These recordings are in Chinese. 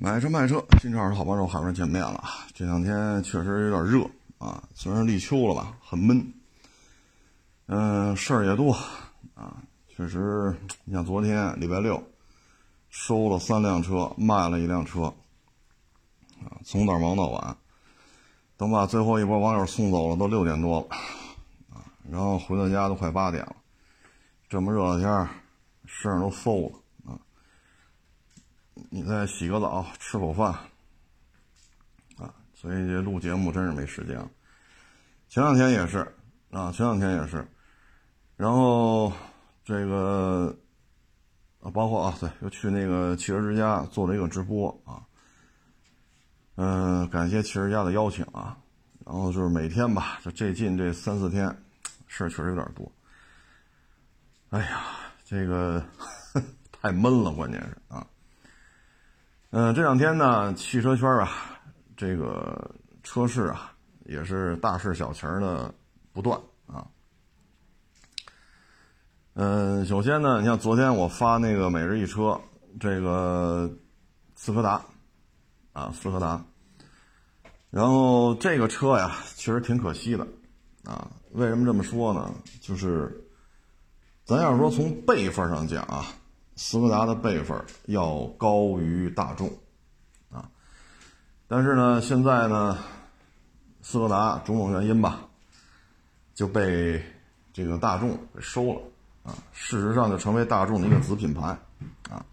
买车卖车，新车二手好帮手，海面见面了。这两天确实有点热啊，虽然立秋了吧，很闷。嗯，事儿也多啊，确实，你像昨天礼拜六，收了三辆车，卖了一辆车，啊，从早忙到晚，等把最后一波网友送走了，都六点多了，啊，然后回到家都快八点了。这么热的天儿，身上都馊了。你再洗个澡，吃口饭，啊，所以这录节目真是没时间。前两天也是，啊，前两天也是，然后这个啊，包括啊，对，又去那个汽车之家做了一个直播啊，嗯，感谢汽车之家的邀请啊，然后就是每天吧，就最近这三四天，事确实有点多。哎呀，这个 太闷了，关键是啊。嗯，这两天呢，汽车圈啊，这个车市啊，也是大事小情的不断啊。嗯，首先呢，你像昨天我发那个每日一车，这个斯柯达啊，斯柯达，然后这个车呀，其实挺可惜的啊。为什么这么说呢？就是咱要是说从辈分上讲啊。斯柯达的辈分要高于大众，啊，但是呢，现在呢，斯柯达种种原因吧，就被这个大众给收了，啊，事实上就成为大众的一个子品牌，啊，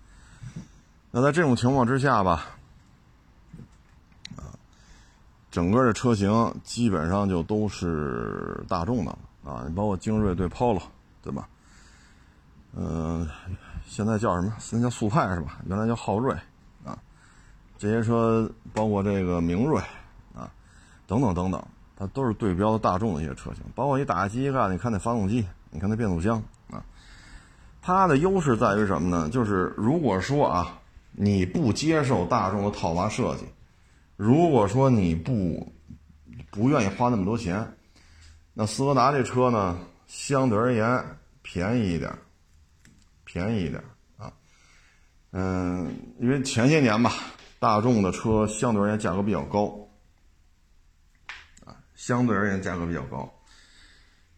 那在这种情况之下吧，啊，整个的车型基本上就都是大众的了，啊，你包括精锐对 Polo，对吧？嗯。现在叫什么？现在叫速派是吧？原来叫昊锐，啊，这些车包括这个明锐，啊，等等等等，它都是对标的大众的一些车型。包括你打开机盖，你看那发动机，你看那变速箱，啊，它的优势在于什么呢？就是如果说啊，你不接受大众的套娃设计，如果说你不不愿意花那么多钱，那斯柯达这车呢，相对而言便宜一点。便宜一点啊，嗯，因为前些年吧，大众的车相对而言价格比较高，啊，相对而言价格比较高，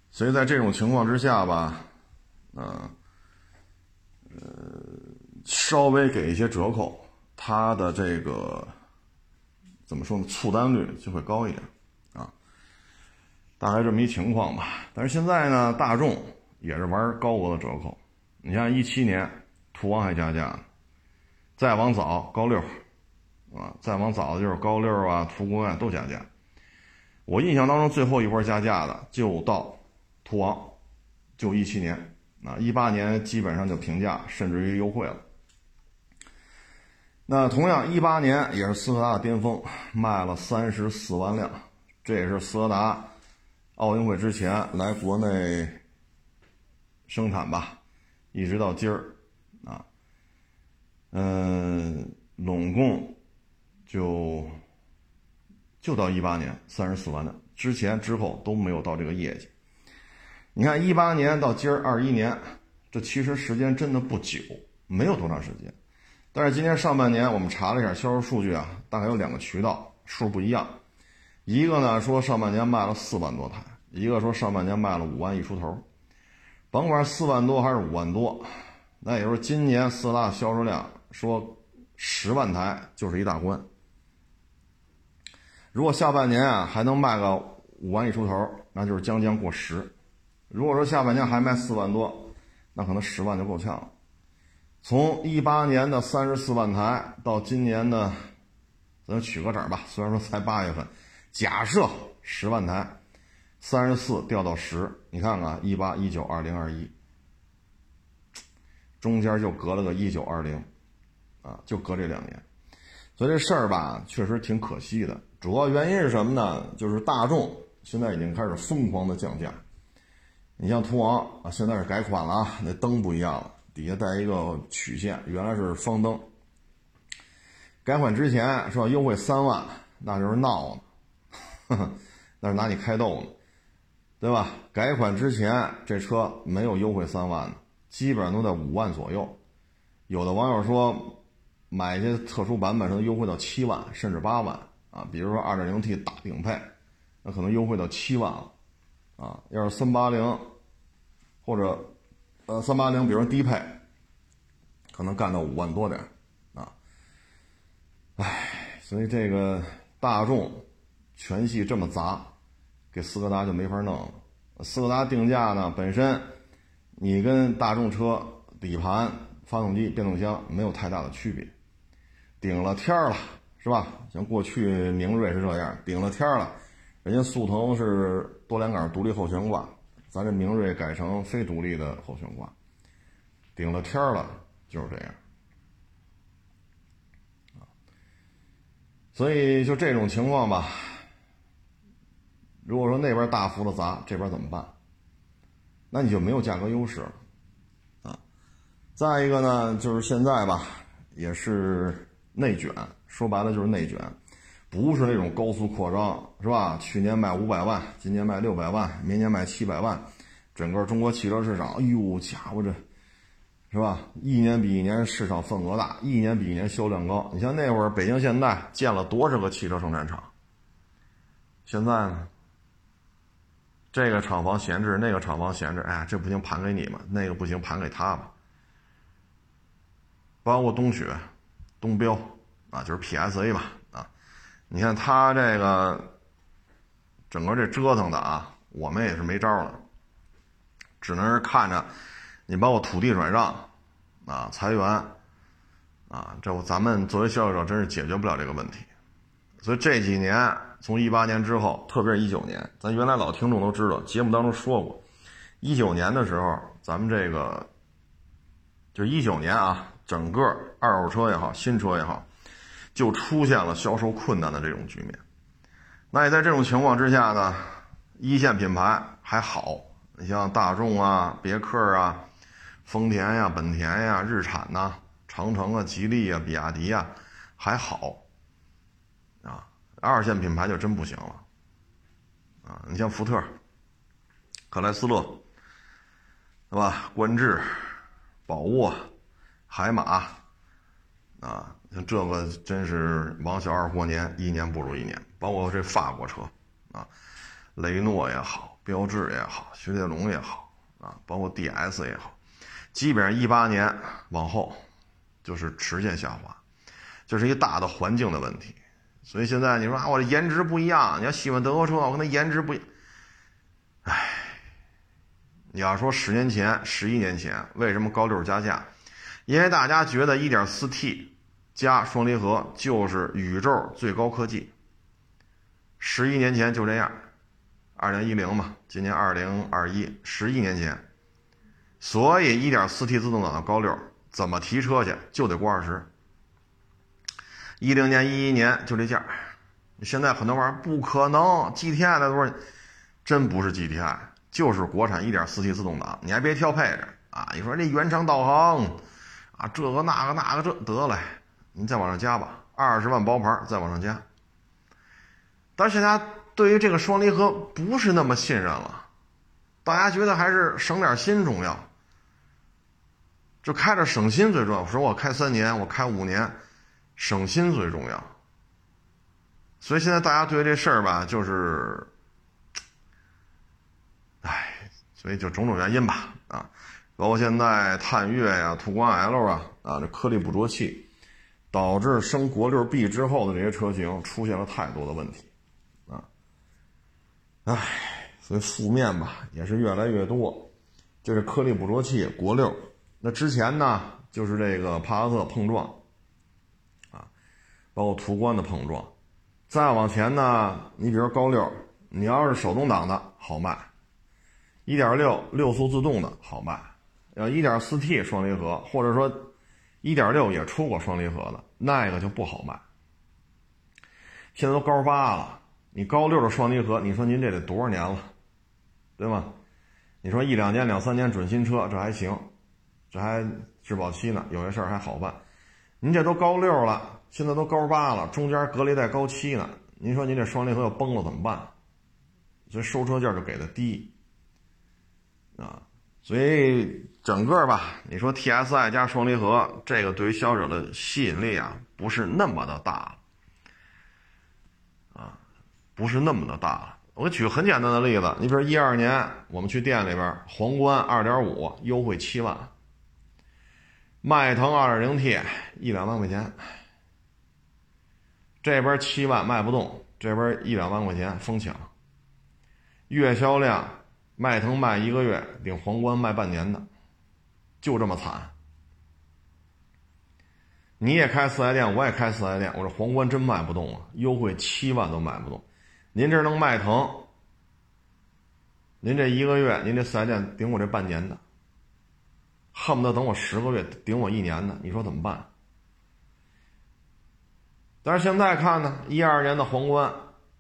所以在这种情况之下吧，啊，呃，稍微给一些折扣，它的这个怎么说呢，促单率就会高一点，啊，大概这么一情况吧。但是现在呢，大众也是玩高额的折扣。你像一七年，途昂还加价呢，再往早高六，啊，再往早的就是高六啊，途观啊都加价。我印象当中最后一波加价的就到途昂，就一七年，啊，一八年基本上就平价，甚至于优惠了。那同样一八年也是斯柯达的巅峰，卖了三十四万辆，这也是斯柯达奥运会之前来国内生产吧。一直到今儿，啊，嗯，拢共就就到一八年三十四万辆，之前之后都没有到这个业绩。你看一八年到今儿二一年，这其实时间真的不久，没有多长时间。但是今年上半年我们查了一下销售数据啊，大概有两个渠道数不一样，一个呢说上半年卖了四万多台，一个说上半年卖了五万一出头。甭管四万多还是五万多，那也就是今年四大销售量说十万台就是一大关。如果下半年啊还能卖个五万一出头，那就是将将过十。如果说下半年还卖四万多，那可能十万就够呛了。从一八年的三十四万台到今年的，咱取个整吧，虽然说才八月份，假设十万台。三十四掉到十，你看看一八一九二零二一，中间就隔了个一九二零，啊，就隔这两年，所以这事儿吧，确实挺可惜的。主要原因是什么呢？就是大众现在已经开始疯狂的降价。你像途昂啊，现在是改款了啊，那灯不一样了，底下带一个曲线，原来是方灯。改款之前说优惠三万，那就是闹呢，那是拿你开逗呢。对吧？改款之前这车没有优惠三万的，基本上都在五万左右。有的网友说，买一些特殊版本，能优惠到七万甚至八万啊。比如说 2.0T 大顶配，那可能优惠到七万了啊。要是380或者呃380，比如说低配，可能干到五万多点啊。唉，所以这个大众全系这么杂，给斯柯达就没法弄了。斯柯达定价呢，本身你跟大众车底盘、发动机、变速箱没有太大的区别，顶了天了，是吧？像过去明锐是这样，顶了天了，人家速腾是多连杆独立后悬挂，咱这明锐改成非独立的后悬挂，顶了天了就是这样，所以就这种情况吧。如果说那边大幅的砸，这边怎么办？那你就没有价格优势了，啊！再一个呢，就是现在吧，也是内卷，说白了就是内卷，不是那种高速扩张，是吧？去年卖五百万，今年卖六百万，明年卖七百万，整个中国汽车市场，哎呦，家伙这，是吧？一年比一年市场份额大，一年比一年销量高。你像那会儿北京现代建了多少个汽车生产厂，现在呢？这个厂房闲置，那个厂房闲置，哎，这不行，盘给你们；那个不行，盘给他吧。包括东雪、东标啊，就是 PSA 吧啊。你看他这个整个这折腾的啊，我们也是没招了，只能是看着你把我土地转让啊，裁员啊，这我咱们作为消费者真是解决不了这个问题。所以这几年。从一八年之后，特别是一九年，咱原来老听众都知道，节目当中说过，一九年的时候，咱们这个就一九年啊，整个二手车也好，新车也好，就出现了销售困难的这种局面。那也在这种情况之下呢，一线品牌还好，你像大众啊、别克啊、丰田呀、本田呀、日产呐、长城啊、吉利啊、比亚迪呀，还好。二线品牌就真不行了，啊，你像福特、克莱斯勒，对吧？观致、宝沃、海马，啊，像这个真是王小二过年，一年不如一年。包括这法国车，啊，雷诺也好，标致也好，雪铁龙也好，啊，包括 DS 也好，基本上一八年往后就是直线下滑，就是一大的环境的问题。所以现在你说啊，我的颜值不一样。你要喜欢德国车，我跟他颜值不一。唉，你要说十年前、十一年前，为什么高六加价？因为大家觉得 1.4T 加双离合就是宇宙最高科技。十一年前就这样，二零一零嘛，今年二零二一，十一年前，所以 1.4T 自动挡的高六怎么提车去就得过二十。一零年、一一年就这价，现在很多玩意儿不可能，GTI 的多少？真不是 GTI，就是国产 1.4T 自动挡。你还别挑配置啊！你说这原厂导航啊，这个那个那个这得嘞，你再往上加吧，二十万包牌再往上加。但是大家对于这个双离合不是那么信任了，大家觉得还是省点心重要，就开着省心最重要。说我开三年，我开五年。省心最重要，所以现在大家对这事儿吧，就是，唉，所以就种种原因吧，啊，包括现在探岳呀、途观 L 啊，啊，这颗粒捕捉器，导致升国六 B 之后的这些车型出现了太多的问题，啊，唉，所以负面吧也是越来越多，这是颗粒捕捉器国六，那之前呢就是这个帕萨特碰撞。包括途观的碰撞，再往前呢，你比如高六，你要是手动挡的好卖，一点六六速自动的好卖，要一点四 T 双离合，或者说一点六也出过双离合的那个就不好卖。现在都高八了，你高六的双离合，你说您这得多少年了，对吗？你说一两年、两三年准新车这还行，这还质保期呢，有些事儿还好办。您这都高六了。现在都高八了，中间隔了一代高七呢。您说您这双离合要崩了怎么办？所以收车价就给的低啊。所以整个吧，你说 TSI 加双离合，这个对于消费者的吸引力啊，不是那么的大啊，不是那么的大我举个很简单的例子，你比如一二年我们去店里边，皇冠二点五优惠七万，迈腾二点零 T 一两万块钱，这边七万卖不动，这边一两万块钱疯抢，月销量。迈腾卖一个月顶皇冠卖半年的，就这么惨。你也开四 S 店，我也开四 S 店，我这皇冠真卖不动啊，优惠七万都卖不动。您这能迈腾，您这一个月，您这四 S 店顶我这半年的，恨不得等我十个月，顶我一年的，你说怎么办？但是现在看呢，一二年的皇冠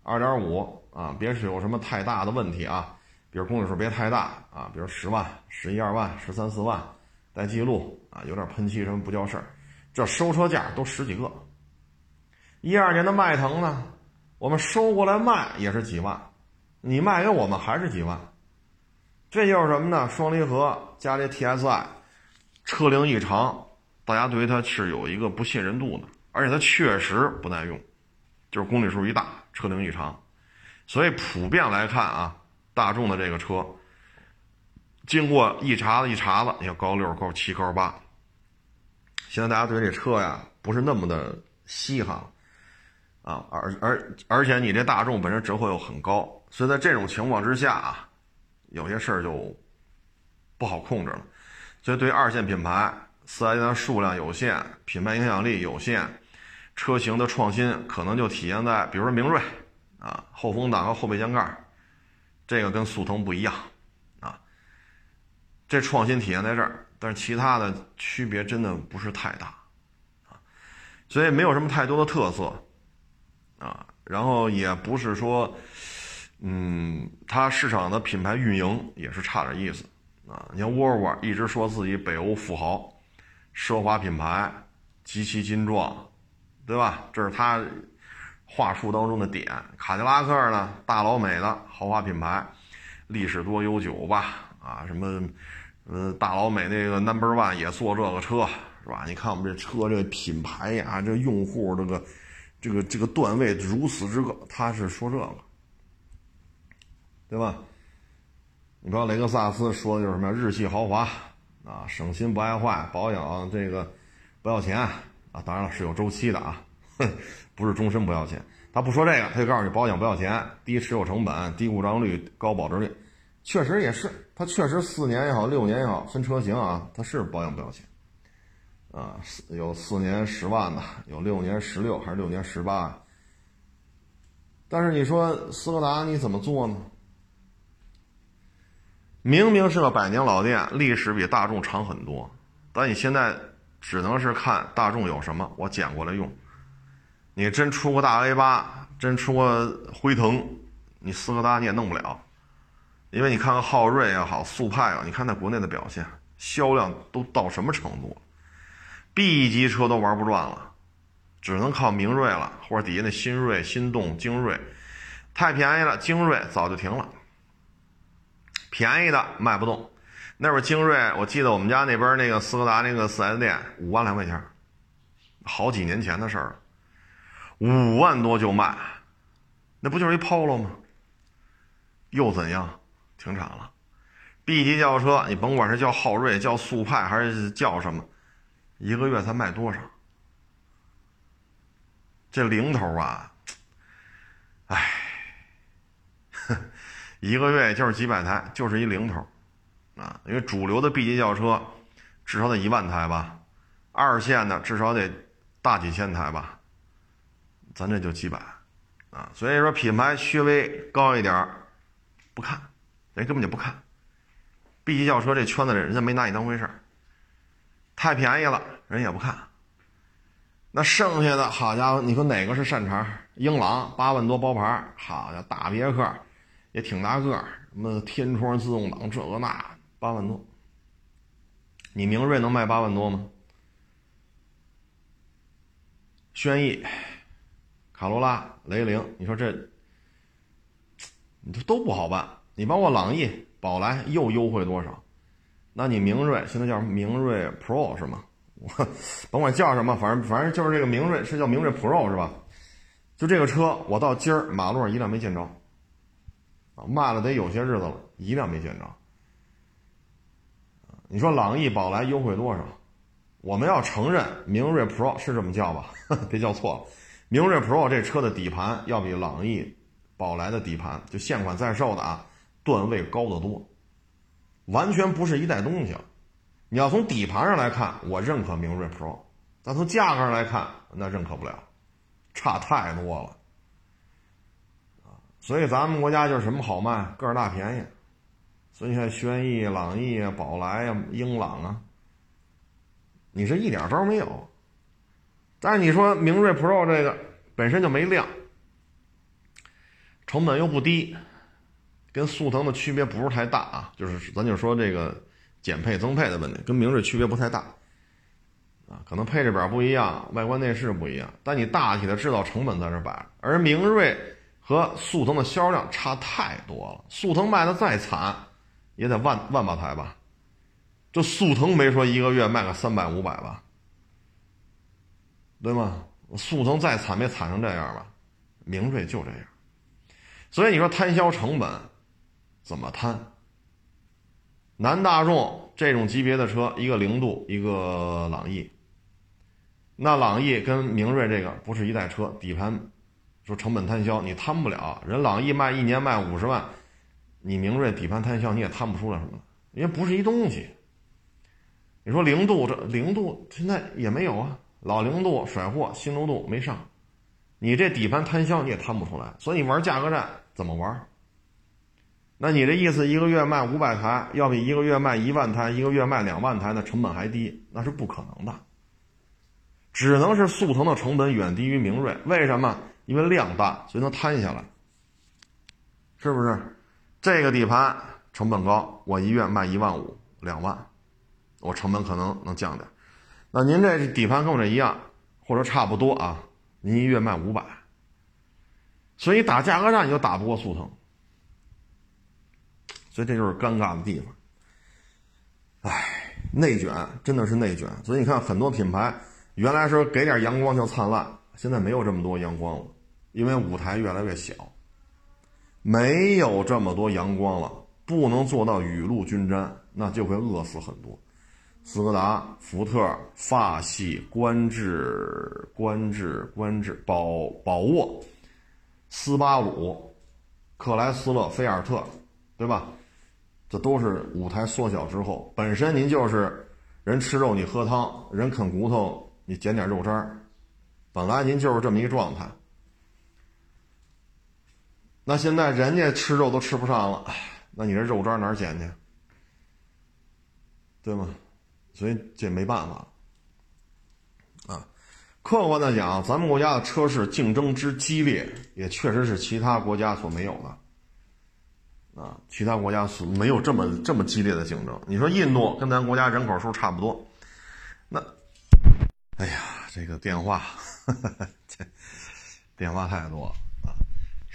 二点五啊，别是有什么太大的问题啊。比如公里数别太大啊，比如十万、十一二万、十三四万，带记录啊，有点喷漆什么不叫事儿，这收车价都十几个。一二年的迈腾呢，我们收过来卖也是几万，你卖给我们还是几万，这就是什么呢？双离合加这 TSI，车龄异常，大家对于它是有一个不信任度的，而且它确实不耐用，就是公里数一大，车龄异常，所以普遍来看啊。大众的这个车，经过一茬子一茬子，你看高六、高七、高八，现在大家对这车呀不是那么的稀罕了啊，而而而且你这大众本身折扣又很高，所以在这种情况之下啊，有些事儿就不好控制了。所以对于二线品牌，四 S 店数量有限，品牌影响力有限，车型的创新可能就体现在，比如说明锐啊，后风挡和后备箱盖。这个跟速腾不一样，啊，这创新体现在这儿，但是其他的区别真的不是太大，啊，所以没有什么太多的特色，啊，然后也不是说，嗯，它市场的品牌运营也是差点意思，啊，你像沃尔沃一直说自己北欧富豪，奢华品牌，极其精壮，对吧？这是他。话术当中的点，卡迪拉克呢，大老美的豪华品牌，历史多悠久吧？啊，什么，呃，大老美那个 Number One 也坐这个车，是吧？你看我们这车这品牌呀，这用户这个，这个这个段位如此之高，他是说这个，对吧？你知道雷克萨斯说的就是什么？日系豪华啊，省心不爱坏，保养这个不要钱啊，当然了是有周期的啊。哼，不是终身不要钱，他不说这个，他就告诉你保养不要钱，低持有成本，低故障率，高保值率，确实也是，他确实四年也好，六年也好，分车型啊，他是保养不要钱，啊，有四年十万的，有六年十六还是六年十八，但是你说斯柯达你怎么做呢？明明是个百年老店，历史比大众长很多，但你现在只能是看大众有什么，我捡过来用。你真出个大 A 八，真出个辉腾，你斯柯达你也弄不了，因为你看看昊锐也好，速派啊，你看在国内的表现，销量都到什么程度？B 级车都玩不转了，只能靠明锐了，或者底下那新锐、心动、精锐，太便宜了，精锐早就停了，便宜的卖不动。那会精锐，我记得我们家那边那个斯柯达那个四 S 店五万来块钱，好几年前的事儿了。五万多就卖，那不就是一 Polo 吗？又怎样？停产了。B 级轿车，你甭管是叫昊锐、叫速派还是叫什么，一个月才卖多少？这零头啊，哎，一个月就是几百台，就是一零头啊。因为主流的 B 级轿车至少得一万台吧，二线的至少得大几千台吧。咱这就几百，啊，所以说品牌稍微高一点不看，人根本就不看。B 级轿车这圈子里，人家没拿你当回事儿。太便宜了，人也不看。那剩下的好家伙，你说哪个是擅长？英朗八万多包牌，好家伙，大别克也挺大个儿，什么天窗自动挡这个那八万多。你明锐能卖八万多吗？轩逸。卡罗拉、雷凌，你说这，你这都不好办。你包括朗逸、宝来又优惠多少？那你明锐现在叫明锐 Pro 是吗？我甭管叫什么，反正反正就是这个明锐是叫明锐 Pro 是吧？就这个车，我到今儿马路上一辆没见着，啊，卖了得有些日子了，一辆没见着。你说朗逸、宝来优惠多少？我们要承认明锐 Pro 是这么叫吧？别叫错了，明锐 Pro 这车的底盘要比朗逸、宝来的底盘就现款在售的啊，段位高得多，完全不是一代东西。你要从底盘上来看，我认可明锐 Pro，但从价格上来看，那认可不了，差太多了！所以咱们国家就是什么好卖，个儿大便宜。所以你看轩逸、朗逸啊、宝来啊、英朗啊，你是一点招没有。但是你说明锐 Pro 这个本身就没量，成本又不低，跟速腾的区别不是太大啊，就是咱就说这个。减配增配的问题跟明锐区别不太大，啊，可能配置表不一样，外观内饰不一样，但你大体的制造成本在这摆。而明锐和速腾的销量差太多了，速腾卖的再惨，也得万万把台吧？这速腾没说一个月卖个三百五百吧？对吗？速腾再惨没惨成这样吧？明锐就这样，所以你说摊销成本怎么摊？南大众这种级别的车，一个零度，一个朗逸。那朗逸跟明锐这个不是一代车，底盘说成本摊销你摊不了。人朗逸卖一年卖五十万，你明锐底盘摊销你也摊不出来什么，因为不是一东西。你说零度这零度现在也没有啊，老零度甩货，新零度没上，你这底盘摊销你也摊不出来，所以你玩价格战怎么玩？那你这意思，一个月卖五百台，要比一个月卖一万台、一个月卖两万台的成本还低，那是不可能的。只能是速腾的成本远低于明锐，为什么？因为量大，所以能摊下来，是不是？这个底盘成本高，我一月卖一万五、两万，我成本可能能降点。那您这底盘跟我这一样，或者差不多啊，您一月卖五百，所以打价格战你就打不过速腾。所以这就是尴尬的地方，唉，内卷真的是内卷。所以你看，很多品牌原来说给点阳光就灿烂，现在没有这么多阳光了，因为舞台越来越小，没有这么多阳光了，不能做到雨露均沾，那就会饿死很多。斯柯达、福特、法系、观致、观致、观致、宝宝沃、斯巴鲁、克莱斯勒、菲尔特，对吧？这都是舞台缩小之后，本身您就是人吃肉你喝汤，人啃骨头你捡点肉渣儿，本来您就是这么一个状态。那现在人家吃肉都吃不上了，那你这肉渣哪捡去？对吗？所以这没办法啊。客观的讲，咱们国家的车市竞争之激烈，也确实是其他国家所没有的。啊，其他国家是没有这么这么激烈的竞争。你说印度跟咱国家人口数差不多，那，哎呀，这个电话，这电话太多啊。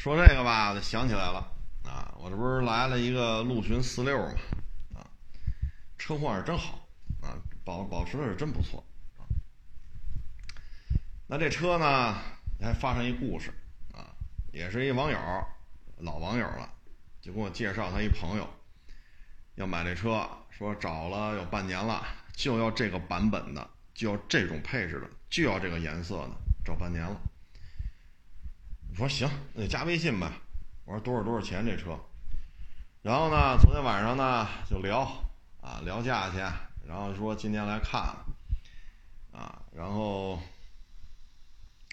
说这个吧，想起来了啊，我这不是来了一个陆巡四六嘛，啊，车况是真好啊，保保持的是真不错啊。那这车呢，还发生一故事啊，也是一网友，老网友了。就给我介绍他一朋友，要买这车，说找了有半年了，就要这个版本的，就要这种配置的，就要这个颜色的，找半年了。我说行，那就加微信吧。我说多少多少钱这车？然后呢，昨天晚上呢就聊啊聊价钱，然后说今天来看啊，然后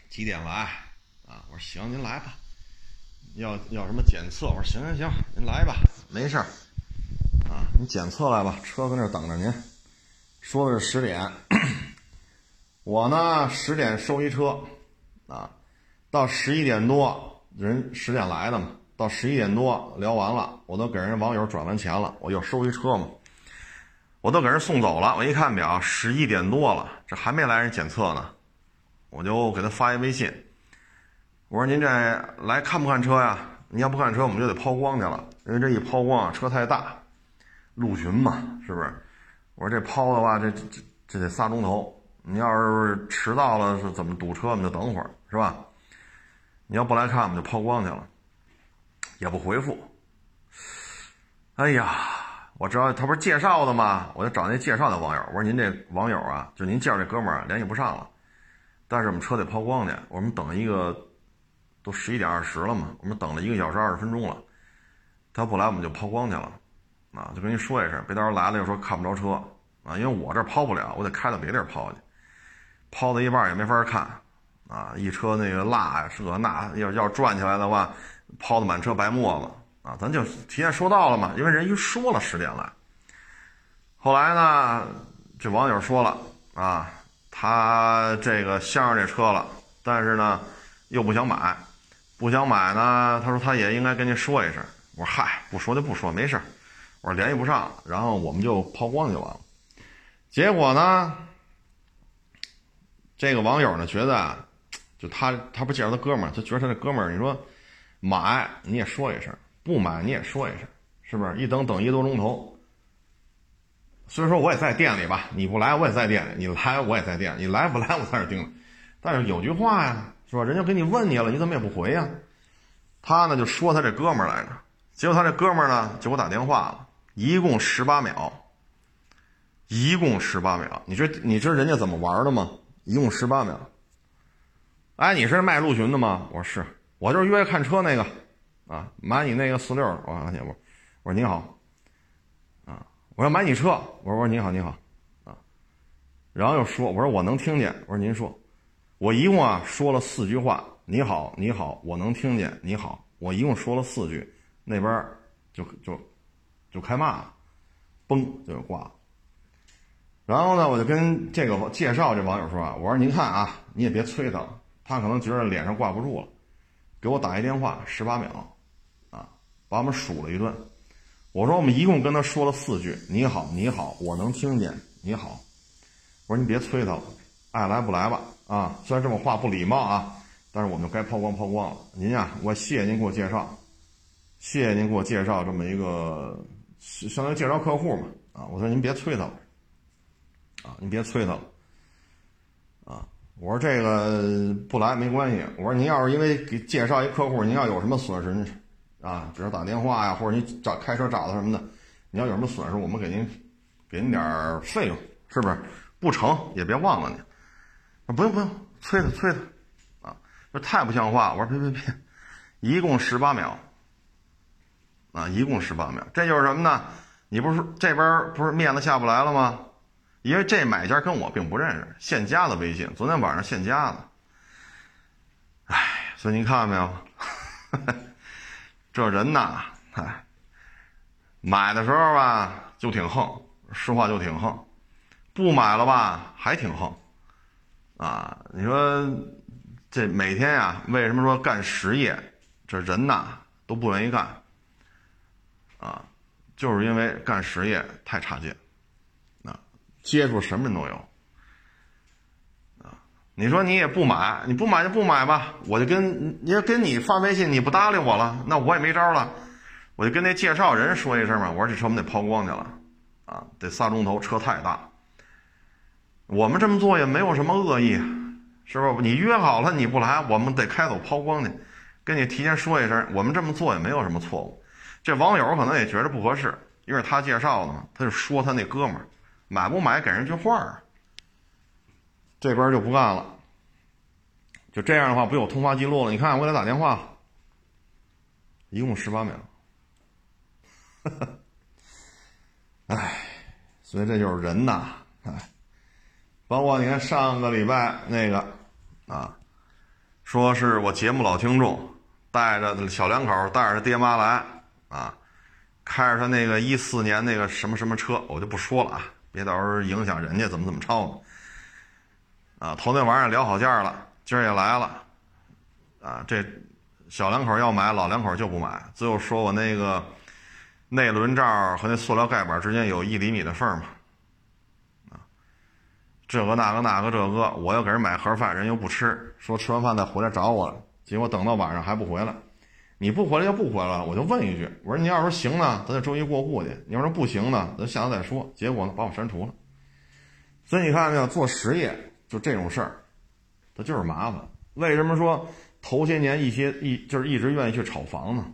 几点来啊？我说行，您来吧。要要什么检测？我说行行行，您来吧，没事儿，啊，你检测来吧，车搁那等着您。说的是十点，我呢十点收一车，啊，到十一点多，人十点来的嘛，到十一点多聊完了，我都给人网友转完钱了，我又收一车嘛，我都给人送走了。我一看表，十一点多了，这还没来人检测呢，我就给他发一微信。我说您这来看不看车呀？你要不看车，我们就得抛光去了。因为这一抛光啊，车太大，陆巡嘛，是不是？我说这抛的话，这这这得仨钟头。你要是迟到了，是怎么堵车？我们就等会儿，是吧？你要不来看，我们就抛光去了，也不回复。哎呀，我知道他不是介绍的吗？我就找那介绍的网友，我说您这网友啊，就您介绍这哥们儿联系不上了，但是我们车得抛光去，我们等一个，都十一点二十了嘛，我们等了一个小时二十分钟了，他不来，我们就抛光去了，啊，就跟您说一声，别到时候来了又说看不着车啊，因为我这抛不了，我得开到别地儿抛去。抛到一半也没法看，啊，一车那个蜡呀，这那要要转起来的话，抛的满车白沫子啊！咱就提前说到了嘛，因为人一说了十点来。后来呢，这网友说了啊，他这个相上这车了，但是呢，又不想买，不想买呢，他说他也应该跟您说一声。我说嗨，不说就不说，没事我说联系不上，然后我们就抛光就完了。结果呢？这个网友呢，觉得就他他不介绍他哥们儿，他觉得他这哥们儿，你说买你也说一声，不买你也说一声，是不是？一等等一个多钟头。虽然说我也在店里吧，你不来我也在店里，你来我也在店里，你来不来我在这盯着。但是有句话呀，是吧？人家给你问你了，你怎么也不回呀？他呢就说他这哥们儿来着，结果他这哥们儿呢就给我打电话了，一共十八秒，一共十八秒。你知你知道人家怎么玩的吗？一共十八秒。哎，你是卖陆巡的吗？我说是，我就是约看车那个，啊，买你那个四六，我说我，我说你好，啊，我要买你车，我说我说你好你好，啊，然后又说，我说我能听见，我说您说，我一共啊说了四句话，你好你好，我能听见你好，我一共说了四句，那边就就就开骂了，嘣就挂了。然后呢，我就跟这个介绍这网友说啊，我说您看啊，你也别催他了，他可能觉得脸上挂不住了，给我打一电话，十八秒，啊，把我们数了一顿。我说我们一共跟他说了四句，你好，你好，我能听见，你好。我说您别催他了，爱来不来吧，啊，虽然这么话不礼貌啊，但是我们该抛光抛光了。您呀，我谢谢您给我介绍，谢谢您给我介绍这么一个，相当于介绍客户嘛，啊，我说您别催他了。啊，你别催他了，我说这个不来没关系。我说您要是因为给介绍一客户，您要有什么损失，啊，比如打电话呀，或者你找开车找他什么的，你要有什么损失，我们给您给您点费用，是不是？不成也别忘了你。不用不用，催他催他，啊，这太不像话。我说别别别，一共十八秒，啊，一共十八秒，这就是什么呢？你不是这边不是面子下不来了吗？因为这买家跟我并不认识，现加的微信，昨天晚上现加的。哎，所以您看到没有？这人呐，哎，买的时候吧就挺横，实话就挺横；不买了吧还挺横。啊，你说这每天呀，为什么说干实业？这人呐都不愿意干。啊，就是因为干实业太差劲。接触什么人都有，啊，你说你也不买，你不买就不买吧，我就跟你要跟你发微信，你不搭理我了，那我也没招了，我就跟那介绍人说一声嘛，我说这车我们得抛光去了，啊，得仨钟头，车太大，我们这么做也没有什么恶意，是不是？你约好了你不来，我们得开走抛光去，跟你提前说一声，我们这么做也没有什么错误。这网友可能也觉得不合适，因为他介绍的嘛，他就说他那哥们儿。买不买给人句话儿，这边就不干了。就这样的话，不有通话记录了？你看，我给他打电话，一共十八秒。哎，所以这就是人呐，哎，包括你看上个礼拜那个啊，说是我节目老听众，带着小两口带着他爹妈来啊，开着他那个一四年那个什么什么车，我就不说了啊。别到时候影响人家怎么怎么抄呢？啊，头那晚上聊好价了，今儿也来了，啊，这小两口要买，老两口就不买。最后说我那个内轮罩和那塑料盖板之间有一厘米的缝嘛，啊，这个那个那个这个，我要给人买盒饭，人又不吃，说吃完饭再回来找我，结果等到晚上还不回来。你不回来就不回来了，我就问一句，我说你要是行呢，咱就周一过户去；你要说不行呢，咱下次再说。结果呢，把我删除了。所以你看没有，做实业就这种事儿，它就是麻烦。为什么说头些年一些一就是一直愿意去炒房呢？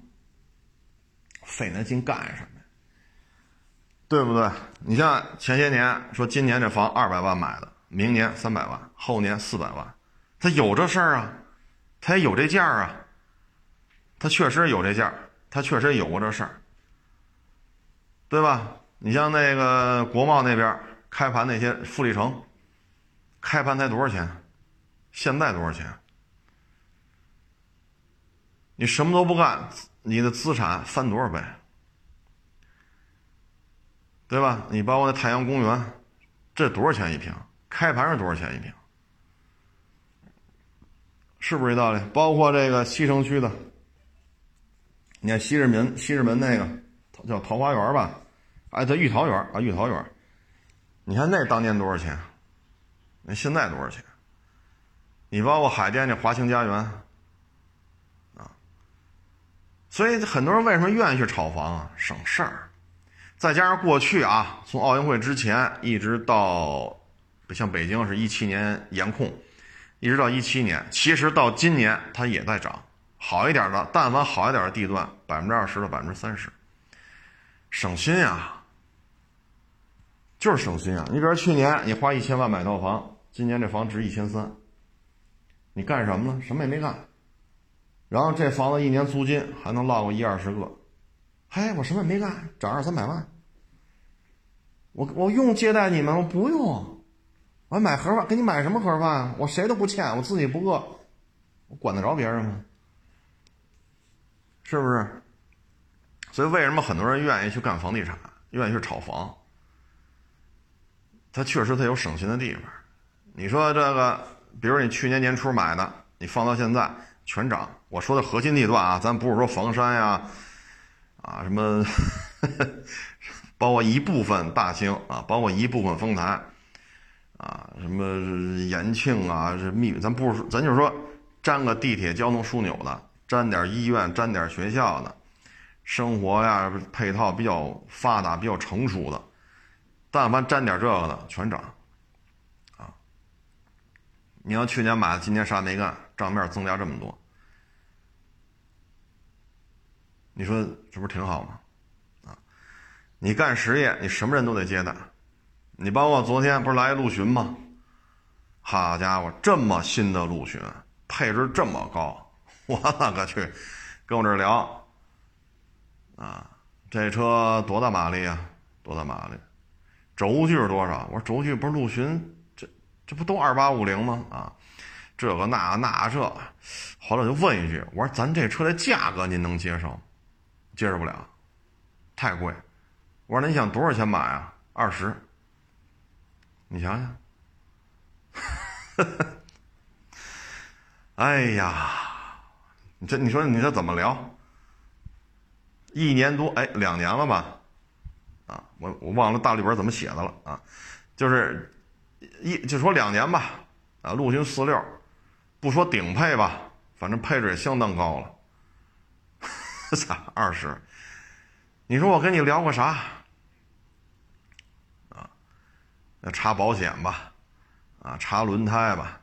费那劲干什么呀？对不对？你像前些年说今年这房二百万买的，明年三百万，后年四百万，他有这事儿啊，他也有这价啊，他确实有这价，他确实有过这事儿，对吧？你像那个国贸那边。开盘那些富力城，开盘才多少钱？现在多少钱？你什么都不干，你的资产翻多少倍？对吧？你包括那太阳公园，这多少钱一平？开盘是多少钱一平？是不是这道理？包括这个西城区的，你看西直门，西直门那个叫桃花源吧？哎，叫玉桃园啊，玉桃园。你看那当年多少钱？那现在多少钱？你包括海淀那华清家园，啊，所以很多人为什么愿意去炒房啊？省事儿，再加上过去啊，从奥运会之前一直到，像北京是一七年严控，一直到一七年，其实到今年它也在涨，好一点的，但凡好一点的地段，百分之二十到百分之三十，省心呀。就是省心啊！你比如去年你花一千万买套房，今年这房值一千三，你干什么了？什么也没干，然后这房子一年租金还能落个一二十个，嘿，我什么也没干，涨二三百万，我我用接待你们？我不用，我买盒饭，给你买什么盒饭？我谁都不欠，我自己不饿，我管得着别人吗？是不是？所以为什么很多人愿意去干房地产，愿意去炒房？它确实它有省心的地方，你说这个，比如你去年年初买的，你放到现在全涨。我说的核心地段啊，咱不是说房山呀，啊什么，包括一部分大兴啊，包括一部分丰台，啊什么延庆啊，这密，咱不是咱就是说占个地铁交通枢纽的，沾点医院，沾点学校的，生活呀配套比较发达、比较成熟的。但凡沾点这个的，全涨，啊！你要去年买的，今年啥没干，账面增加这么多，你说这不是挺好吗？啊！你干实业，你什么人都得接待，你包括昨天不是来陆巡吗？好家伙，这么新的陆巡，配置这么高，我勒个去！跟我这聊，啊，这车多大马力啊？多大马力？轴距是多少？我说轴距不是陆巡，这这不都二八五零吗？啊，这个那那这，后来就问一句，我说咱这车的价格您能接受？接受不了，太贵。我说那你想多少钱买啊？二十。你想想，哎呀，这你说你这怎么聊？一年多，哎，两年了吧？啊，我我忘了大绿本怎么写的了啊，就是一就说两年吧，啊，陆巡四六，不说顶配吧，反正配置也相当高了。操，二十，你说我跟你聊过啥？啊，那查保险吧，啊，查轮胎吧，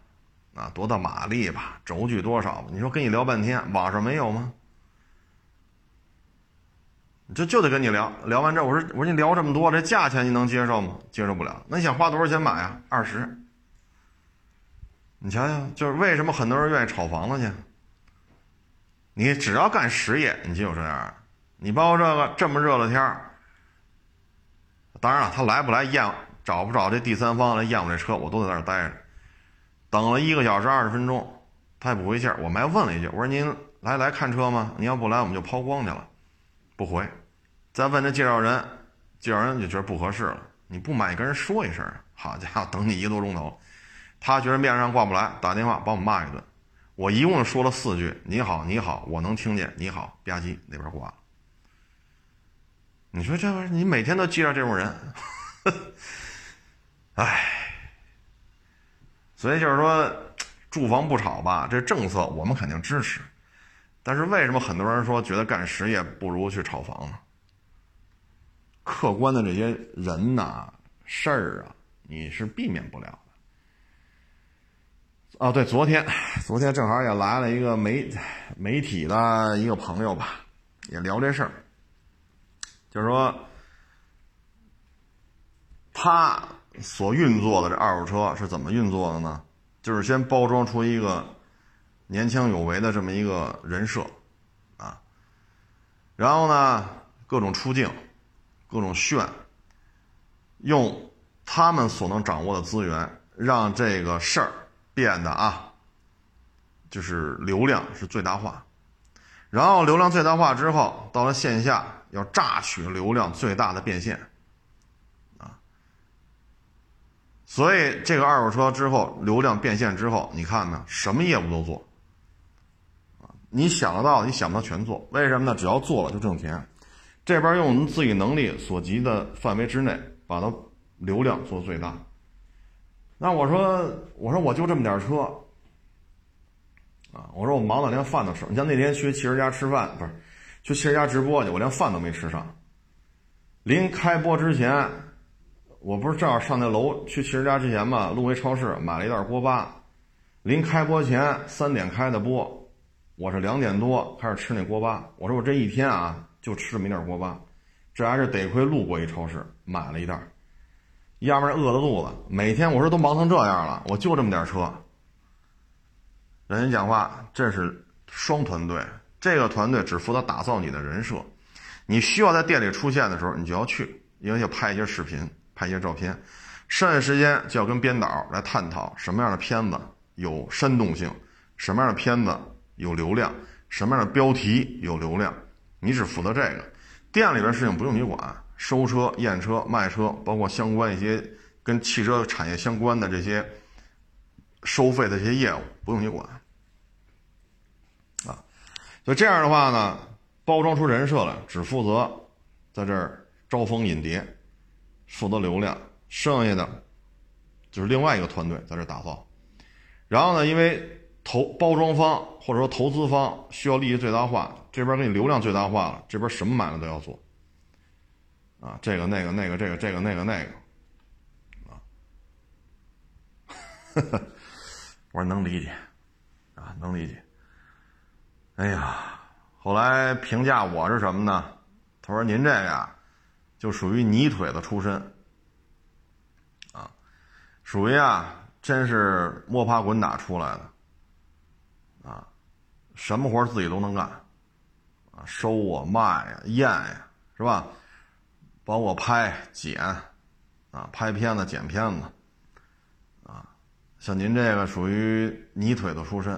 啊，多大马力吧，轴距多少？你说跟你聊半天，网上没有吗？就就得跟你聊聊完这，我说我说你聊这么多，这价钱你能接受吗？接受不了。那你想花多少钱买啊？二十。你瞧瞧，就是为什么很多人愿意炒房子去？你只要干实业，你就有这样。你包括这个这么热的天，当然了，他来不来验，找不找这第三方来验我这车，我都在那儿待着，等了一个小时二十分钟，他也不回信我们还问了一句，我说您来来看车吗？您要不来，我们就抛光去了，不回。再问这介绍人，介绍人就觉得不合适了。你不买，跟人说一声。好家伙，等你一个多钟头，他觉得面上挂不来，打电话把我骂一顿。我一共说了四句：“你好，你好，我能听见，你好。”吧唧，那边挂了。你说这玩意儿，你每天都接着这种人，唉。所以就是说，住房不炒吧，这政策我们肯定支持。但是为什么很多人说觉得干实业不如去炒房呢？客观的这些人呐、事儿啊，你是避免不了的。啊，对，昨天，昨天正好也来了一个媒媒体的一个朋友吧，也聊这事儿，就是说他所运作的这二手车是怎么运作的呢？就是先包装出一个年轻有为的这么一个人设，啊，然后呢，各种出镜，各种炫，用他们所能掌握的资源，让这个事儿变得啊，就是流量是最大化，然后流量最大化之后，到了线下要榨取流量最大的变现。所以这个二手车之后流量变现之后，你看没有？什么业务都做，啊，你想得到，你想不到全做。为什么呢？只要做了就挣钱。这边用我们自己能力所及的范围之内，把它流量做最大。那我说，我说我就这么点车，啊，我说我忙的连饭都吃。你像那天去汽车家吃饭，不是去汽车家直播去，我连饭都没吃上。临开播之前。我不是正好上那楼去汽车家之前嘛，路威超市买了一袋锅巴，临开播前三点开的播，我是两点多开始吃那锅巴。我说我这一天啊就吃这么一袋锅巴，这还是得亏路过一超市买了一袋，要不然饿了肚子。每天我说都忙成这样了，我就这么点车。人家讲话，这是双团队，这个团队只负责打造你的人设，你需要在店里出现的时候，你就要去，因为要拍一些视频。拍一些照片，剩下时间就要跟编导来探讨什么样的片子有煽动性，什么样的片子有流量，什么样的标题有流量。你只负责这个，店里边事情不用你管，收车、验车、卖车，包括相关一些跟汽车产业相关的这些收费的这些业务不用你管。啊，所以这样的话呢，包装出人设来，只负责在这儿招蜂引蝶。负责流量，剩下的就是另外一个团队在这打造。然后呢，因为投包装方或者说投资方需要利益最大化，这边给你流量最大化了，这边什么买卖都要做。啊，这个那个那个这个这个那个那个，啊，我说能理解，啊，能理解。哎呀，后来评价我是什么呢？他说您这个。就属于泥腿子出身，啊，属于啊，真是摸爬滚打出来的，啊，什么活自己都能干，啊，收啊，卖呀，验呀，是吧？帮我拍、剪，啊，拍片子、剪片子，啊，像您这个属于泥腿子出身，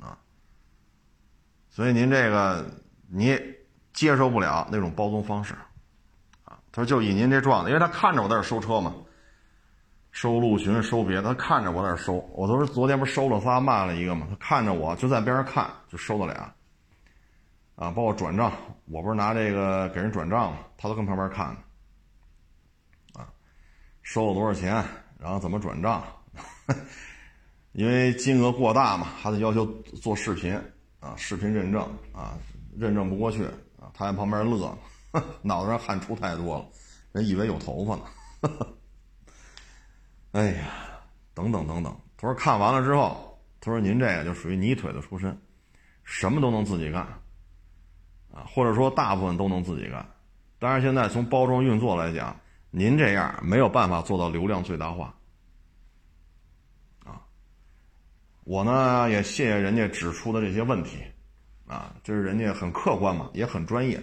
啊，所以您这个你接受不了那种包装方式。他：“就以您这状态，因为他看着我在这收车嘛，收陆巡，收别的，他看着我在这收。我都是昨天不是收了仨，卖了一个嘛。他看着我就在边上看，就收了俩。啊，包括转账，我不是拿这个给人转账嘛，他都跟旁边看。啊，收了多少钱，然后怎么转账？因为金额过大嘛，还得要求做视频啊，视频认证啊，认证不过去啊，他在旁边乐。” 脑袋上汗出太多了，人以为有头发呢。哎呀，等等等等。他说看完了之后，他说您这个就属于泥腿子出身，什么都能自己干，啊，或者说大部分都能自己干。当然，现在从包装运作来讲，您这样没有办法做到流量最大化。啊，我呢也谢谢人家指出的这些问题，啊，这是人家很客观嘛，也很专业。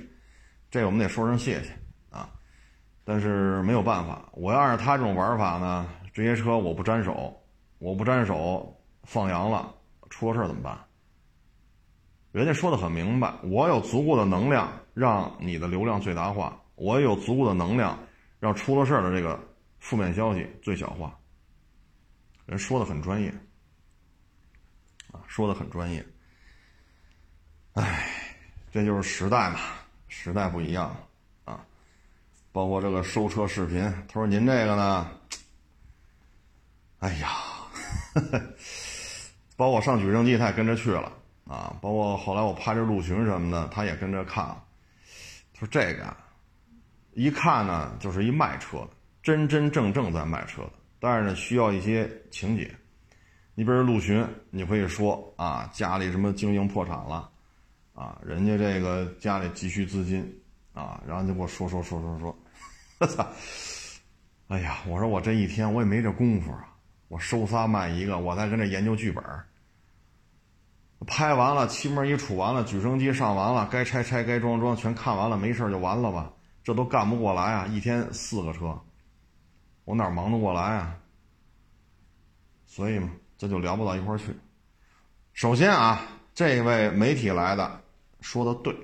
这我们得说声谢谢啊，但是没有办法，我要按他这种玩法呢，这些车我不沾手，我不沾手放羊了，出了事怎么办？人家说的很明白，我有足够的能量让你的流量最大化，我也有足够的能量让出了事的这个负面消息最小化。人说的很专业啊，说的很专业。哎，这就是时代嘛。时代不一样啊，包括这个收车视频，他说您这个呢，哎呀，包括上举证机他也跟着去了啊，包括后来我拍这陆巡什么的，他也跟着看了。他说这个一看呢，就是一卖车的，真真正正在卖车的，但是呢，需要一些情节。你比如陆巡，你可以说啊，家里什么经营破产了，啊，人家这个家里急需资金，啊，然后就给我说说说说说，我 操！哎呀，我说我这一天我也没这功夫啊，我收仨卖一个，我再跟这研究剧本。拍完了，漆膜一杵完了，举升机上完了，该拆拆，该装装，全看完了，没事就完了吧？这都干不过来啊！一天四个车，我哪忙得过来啊？所以嘛。这就聊不到一块儿去。首先啊，这位媒体来的说的对，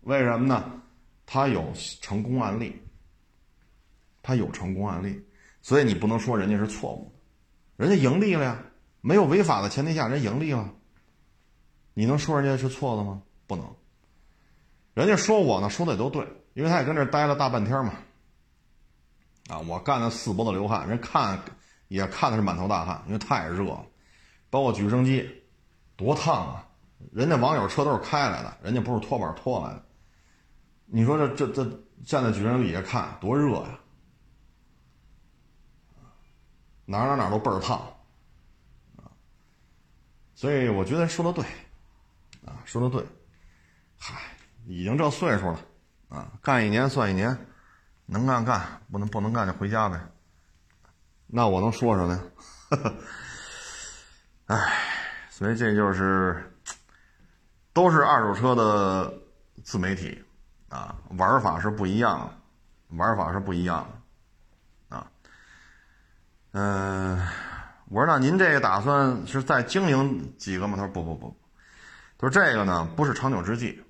为什么呢？他有成功案例，他有成功案例，所以你不能说人家是错误的，人家盈利了呀，没有违法的前提下，人盈利了，你能说人家是错的吗？不能。人家说我呢，说的也都对，因为他也跟这待了大半天嘛。啊，我干的四脖子流汗，人看也看的是满头大汗，因为太热了。包括举升机，多烫啊！人家网友车都是开来的，人家不是拖板拖来的。你说这这这站在举人底下看多热呀！哪哪哪都倍儿烫啊！所以我觉得说的对，啊，说的对。嗨，已经这岁数了啊，干一年算一年，能干干，不能不能干就回家呗。那我能说什么呀？唉，所以这就是，都是二手车的自媒体，啊，玩法是不一样的，玩法是不一样的，啊，嗯，我说那您这个打算是再经营几个吗？他说不不不，他说这个呢不是长久之计，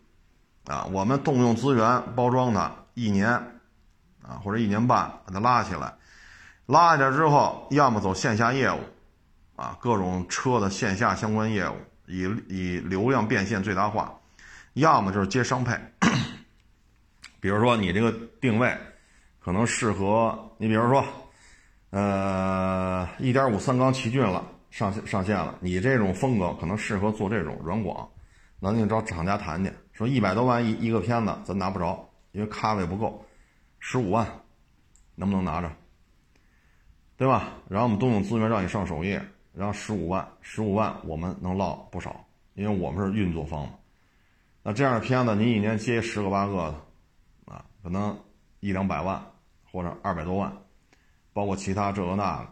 啊，我们动用资源包装它一年，啊或者一年半把它拉起来，拉起来之后，要么走线下业务。啊，各种车的线下相关业务，以以流量变现最大化，要么就是接商配。比如说你这个定位，可能适合你，比如说，呃，一点五三缸奇骏了，上上线了，你这种风格可能适合做这种软广，那你找厂家谈去，说一百多万一一个片子，咱拿不着，因为咖位不够，十五万，能不能拿着？对吧？然后我们动用资源让你上首页。然后十五万，十五万我们能捞不少，因为我们是运作方嘛。那这样的片子，你一年接十个八个的，啊，可能一两百万或者二百多万，包括其他这个那个，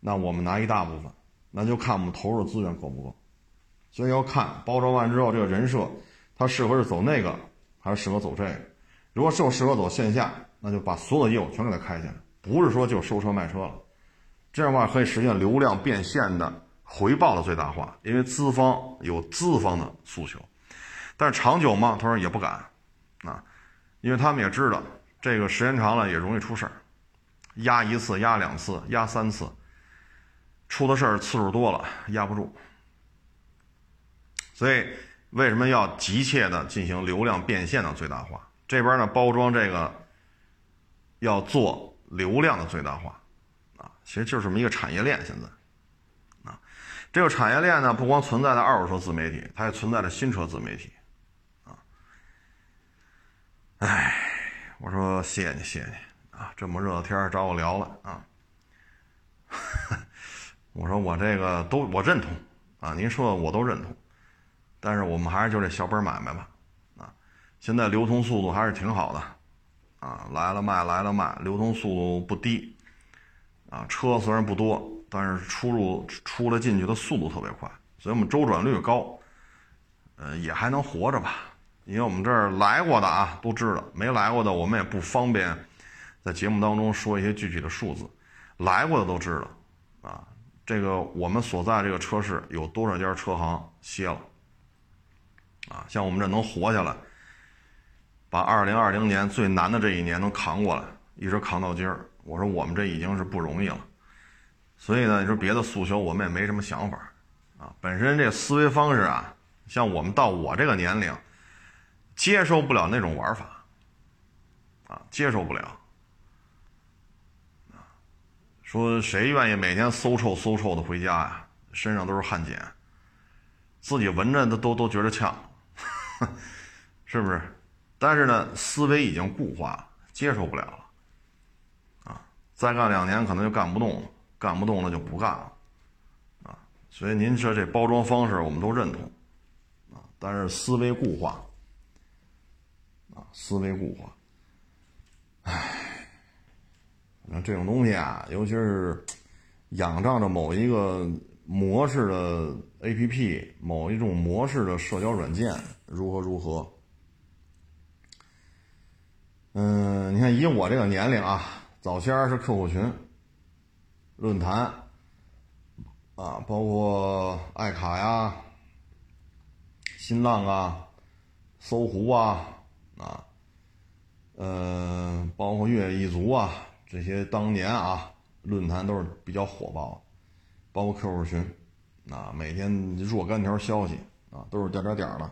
那我们拿一大部分，那就看我们投入资源够不够。所以要看包装完之后这个人设，它适合是走那个，还是适合走这个。如果就适合走线下，那就把所有的业务全给它开起来，不是说就收车卖车了。这样的话可以实现流量变现的回报的最大化，因为资方有资方的诉求，但是长久吗？他说也不敢，啊，因为他们也知道这个时间长了也容易出事儿，压一次、压两次、压三次，出的事儿次数多了压不住，所以为什么要急切的进行流量变现的最大化？这边呢包装这个要做流量的最大化。其实就是这么一个产业链，现在，啊，这个产业链呢，不光存在的二手车自媒体，它也存在着新车自媒体，啊，哎，我说谢谢你，谢谢你。啊，这么热的天找我聊了啊，我说我这个都我认同。啊，您说的我都认同，但是我们还是就这小本买卖吧，啊，现在流通速度还是挺好的，啊，来了卖，来了卖，流通速度不低。啊，车虽然不多，但是出入出了进去的速度特别快，所以我们周转率高，呃，也还能活着吧。因为我们这儿来过的啊，都知道；没来过的，我们也不方便在节目当中说一些具体的数字。来过的都知道，啊，这个我们所在这个车市有多少家车行歇了，啊，像我们这能活下来，把二零二零年最难的这一年能扛过来，一直扛到今儿。我说我们这已经是不容易了，所以呢，你说别的诉求我们也没什么想法，啊，本身这思维方式啊，像我们到我这个年龄，接受不了那种玩法，啊，接受不了，啊，说谁愿意每天馊臭馊臭的回家呀？身上都是汗碱，自己闻着都都都觉得呛，是不是？但是呢，思维已经固化，接受不了了，再干两年可能就干不动了，干不动了就不干了，啊，所以您说这包装方式我们都认同，啊，但是思维固化，啊，思维固化，唉，反正这种东西啊，尤其是仰仗着某一个模式的 APP，某一种模式的社交软件，如何如何。嗯，你看，以我这个年龄啊，早先是客户群、论坛啊，包括爱卡呀、新浪啊、搜狐啊啊，呃，包括越一族啊，这些当年啊论坛都是比较火爆，包括客户群啊，每天若干条消息啊，都是点点点的。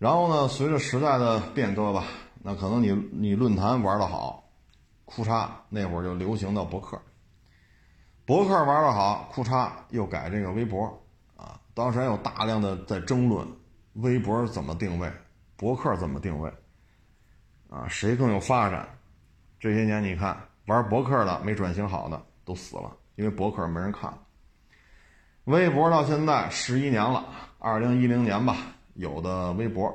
然后呢，随着时代的变革吧。那可能你你论坛玩的好，裤衩那会儿就流行到博客，博客玩的好，裤衩又改这个微博啊。当时还有大量的在争论，微博怎么定位，博客怎么定位，啊，谁更有发展？这些年你看玩博客的没转型好的都死了，因为博客没人看。微博到现在十一年了，二零一零年吧有的微博，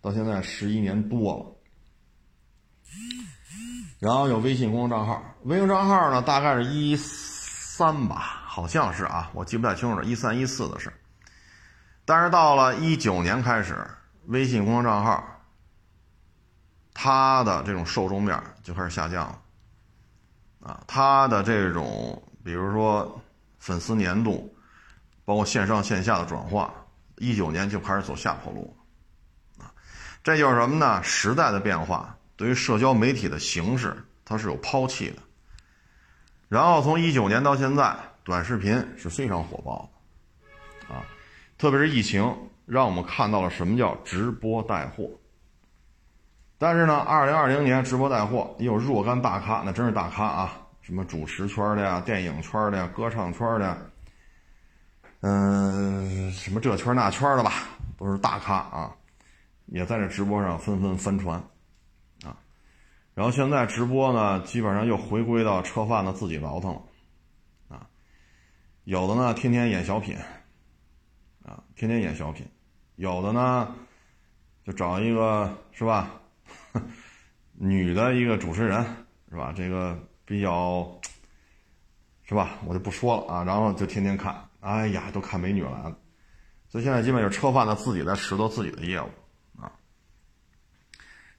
到现在十一年多了。然后有微信公众账号，微信账号呢，大概是一三吧，好像是啊，我记不太清楚了，一三一四的事。但是到了一九年开始，微信公众账号，它的这种受众面就开始下降了，啊，它的这种比如说粉丝粘度，包括线上线下的转化，一九年就开始走下坡路，啊，这就是什么呢？时代的变化。对于社交媒体的形式，它是有抛弃的。然后从一九年到现在，短视频是非常火爆的，啊，特别是疫情，让我们看到了什么叫直播带货。但是呢，二零二零年直播带货也有若干大咖，那真是大咖啊，什么主持圈的呀、电影圈的呀、歌唱圈的，嗯，什么这圈那圈的吧，都是大咖啊，也在这直播上纷纷翻船。然后现在直播呢，基本上又回归到车贩子自己倒腾了，啊，有的呢天天演小品，啊，天天演小品，有的呢就找一个是吧，女的一个主持人是吧，这个比较是吧，我就不说了啊，然后就天天看，哎呀，都看美女来了，所以现在基本就是车贩子自己在拾掇自己的业务。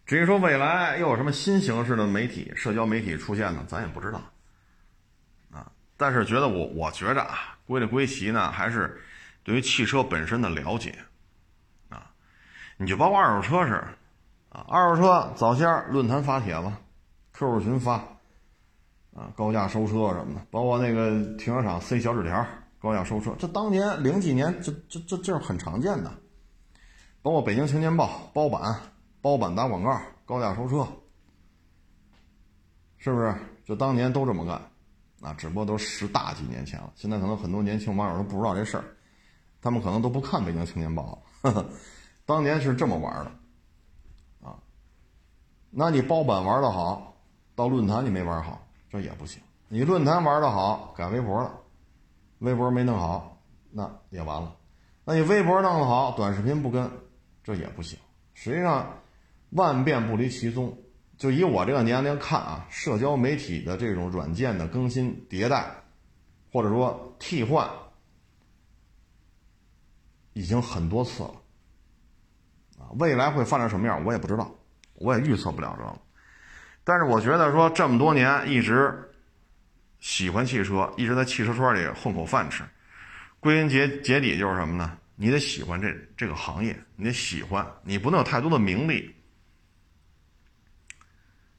至于说未来又有什么新形式的媒体、社交媒体出现呢？咱也不知道，啊，但是觉得我我觉着啊，归了归齐呢，还是对于汽车本身的了解，啊，你就包括二手车是，啊，二手车早先论坛发帖子，，QQ 群发，啊，高价收车什么的，包括那个停车场塞小纸条，高价收车，这当年零几年，这这这这是很常见的，包括北京青年报包版。包版打广告，高价收车，是不是？就当年都这么干，啊，只不过都十大几年前了。现在可能很多年轻网友都不知道这事儿，他们可能都不看《北京青年报》了。当年是这么玩的，啊，那你包版玩的好，到论坛你没玩好，这也不行。你论坛玩的好，改微博了，微博没弄好，那也完了。那你微博弄得好，短视频不跟，这也不行。实际上。万变不离其宗，就以我这个年龄看啊，社交媒体的这种软件的更新迭代，或者说替换，已经很多次了。啊，未来会发展什么样，我也不知道，我也预测不了这个。但是我觉得说这么多年一直喜欢汽车，一直在汽车圈里混口饭吃，归根结结底就是什么呢？你得喜欢这这个行业，你得喜欢，你不能有太多的名利。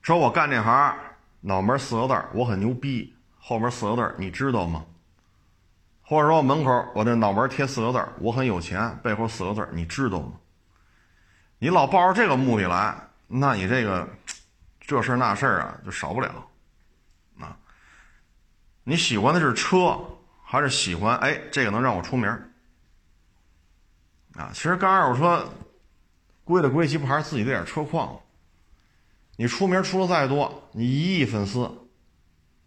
说我干这行，脑门四个字儿，我很牛逼。后面四个字儿，你知道吗？或者说门口我这脑门贴四个字儿，我很有钱。背后四个字儿，你知道吗？你老抱着这个目的来，那你这个这事儿那事儿啊，就少不了。啊，你喜欢的是车，还是喜欢哎这个能让我出名？啊，其实刚二我说归的归，其不还是自己这点车况？你出名出的再多，你一亿粉丝，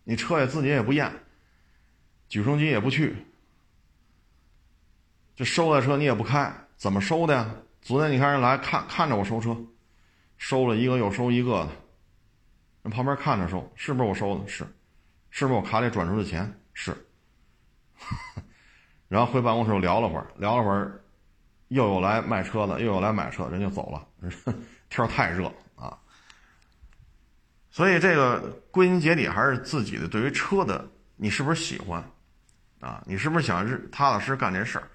你车也自己也不验，举升机也不去，这收的车你也不开，怎么收的呀？昨天你看人来看看着我收车，收了一个又收一个的，人旁边看着收，是不是我收的？是，是不是我卡里转出的钱？是。然后回办公室又聊了会儿，聊了会儿，又有来卖车的，又有来买车的，人就走了。天太热，所以这个归根结底还是自己的对于车的，你是不是喜欢啊？你是不是想是踏踏实实干这事儿？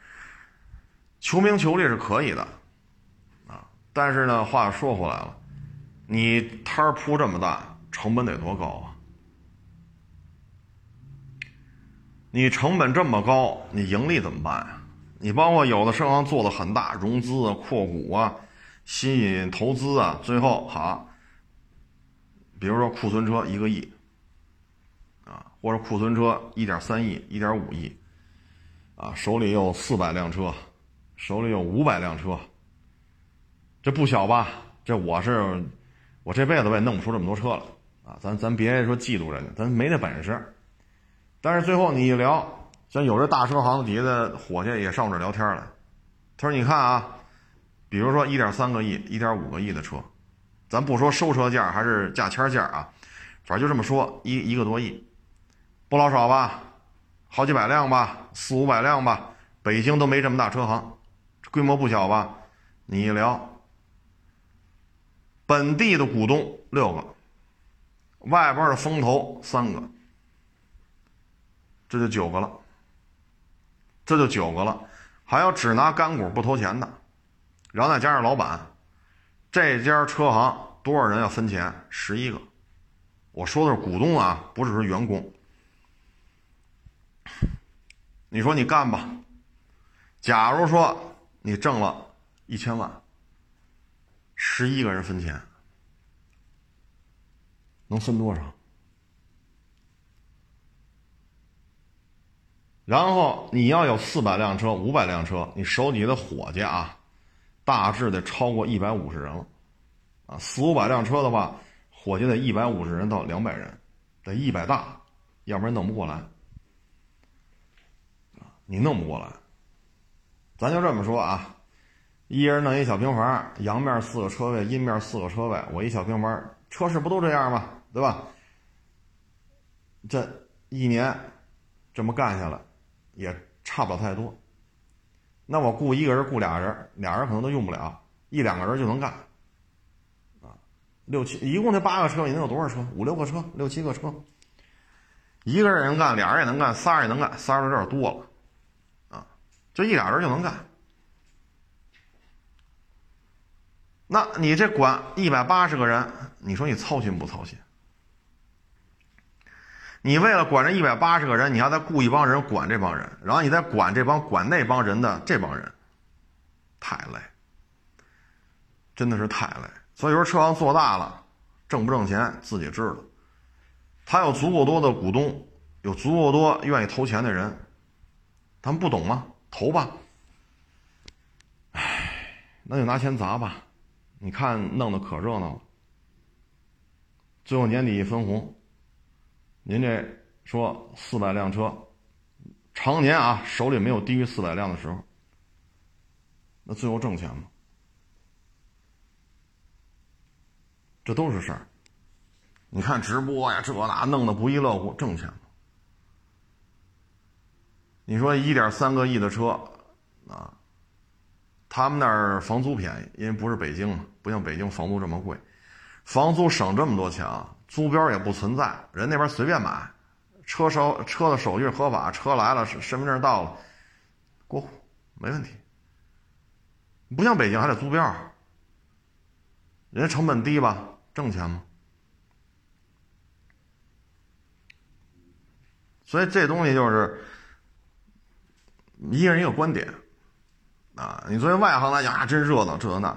求名求利是可以的。啊但是呢，话说回来了，你摊儿铺这么大，成本得多高啊？你成本这么高，你盈利怎么办呀？你包括有的车行做的很大，融资啊、扩股啊、吸引投资啊，最后好，比如说库存车一个亿，啊，或者库存车一点三亿、一点五亿，啊，手里有四百辆车，手里有五百辆车。这不小吧？这我是，我这辈子我也弄不出这么多车了啊！咱咱别说嫉妒人家，咱没那本事。但是最后你一聊，像有这大车行底下的伙计也上我这聊天来，他说：“你看啊，比如说一点三个亿、一点五个亿的车，咱不说收车价还是价签价啊，反正就这么说，一一个多亿，不老少吧？好几百辆吧，四五百辆吧。北京都没这么大车行，规模不小吧？你一聊。”本地的股东六个，外边的风投三个，这就九个了。这就九个了，还有只拿干股不投钱的，然后再加上老板，这家车行多少人要分钱？十一个。我说的是股东啊，不是说员工。你说你干吧，假如说你挣了一千万。十一个人分钱，能分多少？然后你要有四百辆车、五百辆车，你手底下的伙计啊，大致得超过一百五十人了，啊，四五百辆车的话，伙计得一百五十人到两百人，得一百大，要不然弄不过来，你弄不过来，咱就这么说啊。一人弄一小平房，阳面四个车位，阴面四个车位。我一小平房，车市不都这样吗？对吧？这一年这么干下来，也差不了太多。那我雇一个人，雇俩人，俩人可能都用不了，一两个人就能干。啊，六七，一共这八个车，你能有多少车？五六个车，六七个车。一个人也能干，俩人也能干，仨人也能干，仨人有点多了。啊，就一俩人就能干。那你这管一百八十个人，你说你操心不操心？你为了管这一百八十个人，你要再雇一帮人管这帮人，然后你再管这帮管那帮人的这帮人，太累，真的是太累。所以说，车行做大了，挣不挣钱自己知道。他有足够多的股东，有足够多愿意投钱的人，他们不懂吗？投吧。唉，那就拿钱砸吧。你看，弄得可热闹了。最后年底一分红，您这说四百辆车，常年啊手里没有低于四百辆的时候，那最后挣钱吗？这都是事儿。你看直播呀，这那弄得不亦乐乎，挣钱吗？你说一点三个亿的车，啊。他们那儿房租便宜，因为不是北京嘛，不像北京房租这么贵，房租省这么多钱啊，租标也不存在，人那边随便买，车手车的手续合法，车来了，身份证到了，过户没问题。不像北京还得租标，人家成本低吧，挣钱吗？所以这东西就是一个人一个观点。啊，你作为外行来讲啊，真热闹这那。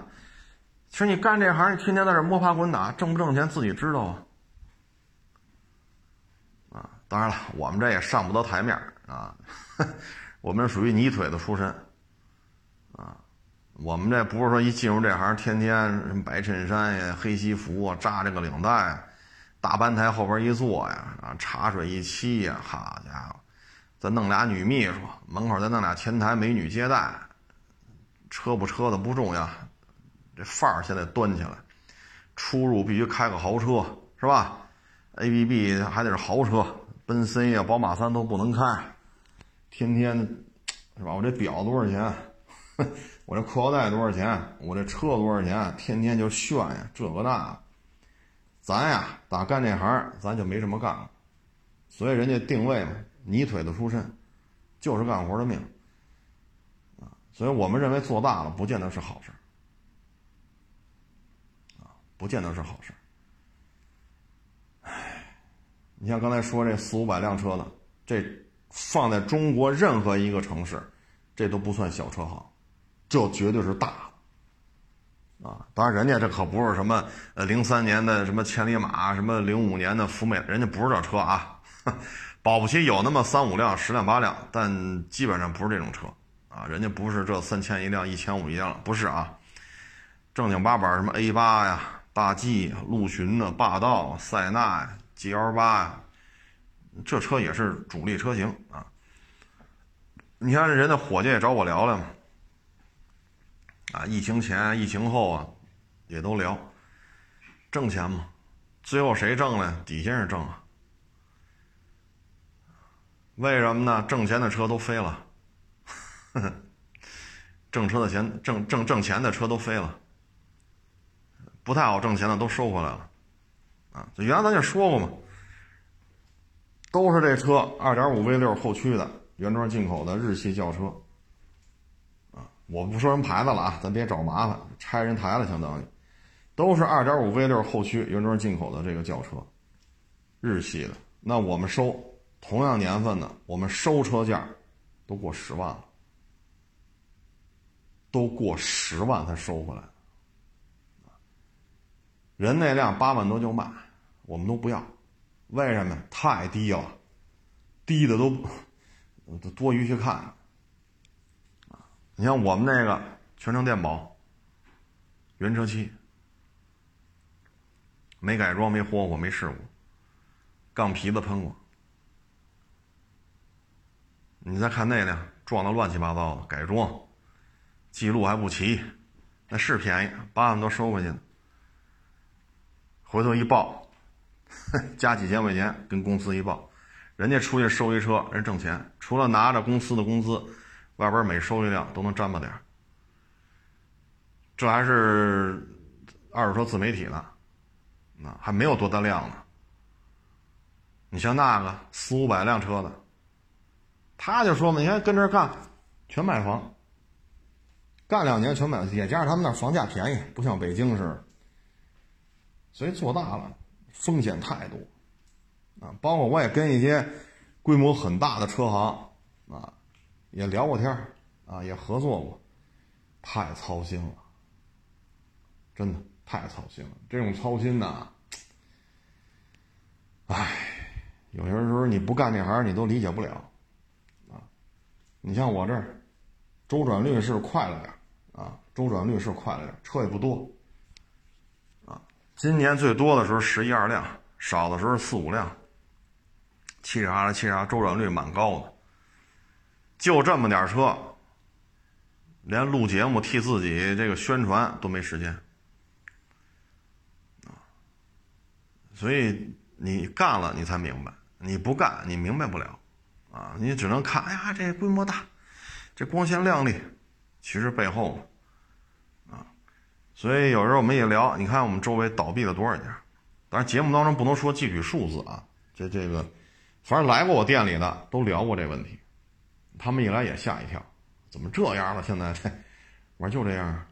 其实你干这行，你天天在这摸爬滚打，挣不挣钱自己知道啊。当然了，我们这也上不得台面啊，我们属于泥腿子出身，啊，我们这不是说一进入这行，天天什么白衬衫呀、黑西服啊、扎这个领带，大班台后边一坐呀，啊，茶水一沏呀，好家伙，再弄俩女秘书，门口再弄俩前台美女接待，车不车的不重要，这范儿现在端起来，出入必须开个豪车，是吧？A B B 还得是豪车，奔 C 呀、宝马三都不能开，天天，是吧？我这表多少钱？我这裤腰带多少钱？我这车多少钱？天天就炫呀，这个那。咱呀，打干这行，咱就没什么干了。所以人家定位嘛，泥腿子出身，就是干活的命。啊，所以我们认为做大了，不见得是好事啊，不见得是好事唉，你像刚才说这四五百辆车的，这放在中国任何一个城市，这都不算小车行。就绝对是大，啊！当然，人家这可不是什么呃零三年的什么千里马，什么零五年的福美，人家不是这车啊，保不齐有那么三五辆、十辆、八辆，但基本上不是这种车啊。人家不是这三千一辆、一千五一辆，不是啊，正经八百什么 A 八呀、大 G、陆巡的、霸道、塞纳呀、G L 八呀，这车也是主力车型啊。你看人家伙计也找我聊聊嘛。啊，疫情前、疫情后啊，也都聊，挣钱嘛，最后谁挣呢？底下人挣啊。为什么呢？挣钱的车都飞了，挣车的钱、挣挣挣钱的车都飞了，不太好挣钱的都收回来了，啊，原来咱就说过嘛，都是这车二点五 V 六后驱的原装进口的日系轿车。啊我不说人牌子了啊，咱别找麻烦，拆人台了，相当于，都是二点五 V 六后驱原装进口的这个轿车，日系的。那我们收同样年份的，我们收车价都过十万了，都过十万才收回来。人那辆八万多就卖，我们都不要，为什么？太低了，低的都 都多余去看。你像我们那个全程电保，原车漆，没改装，没霍霍，没事故，钢皮子喷过。你再看那辆撞的乱七八糟的，改装，记录还不齐，那是便宜，八万多收回去的，回头一报，加几千块钱跟公司一报，人家出去收一车，人挣钱，除了拿着公司的工资。外边每收一辆都能沾巴点这还是二手车自媒体呢，那还没有多大量呢。你像那个四五百辆车的，他就说嘛，你看跟这干，全买房，干两年全买，也加上他们那房价便宜，不像北京似的，所以做大了风险太多啊。包括我也跟一些规模很大的车行啊。也聊过天啊，也合作过，太操心了，真的太操心了。这种操心呐，唉，有些时候你不干这行，你都理解不了啊。你像我这儿，周转率是快了点啊，周转率是快了点，车也不多。今年最多的时候十一二辆，少的时候四五辆，嘁哩哈啦，嘁哩哈啦，周转率蛮高的。就这么点车，连录节目替自己这个宣传都没时间啊！所以你干了，你才明白；你不干，你明白不了啊！你只能看，哎呀，这规模大，这光鲜亮丽，其实背后！所以有时候我们也聊，你看我们周围倒闭了多少家？当然节目当中不能说具体数字啊，这这个，反正来过我店里的都聊过这问题。他们一来也吓一跳，怎么这样了？现在，我说就这样，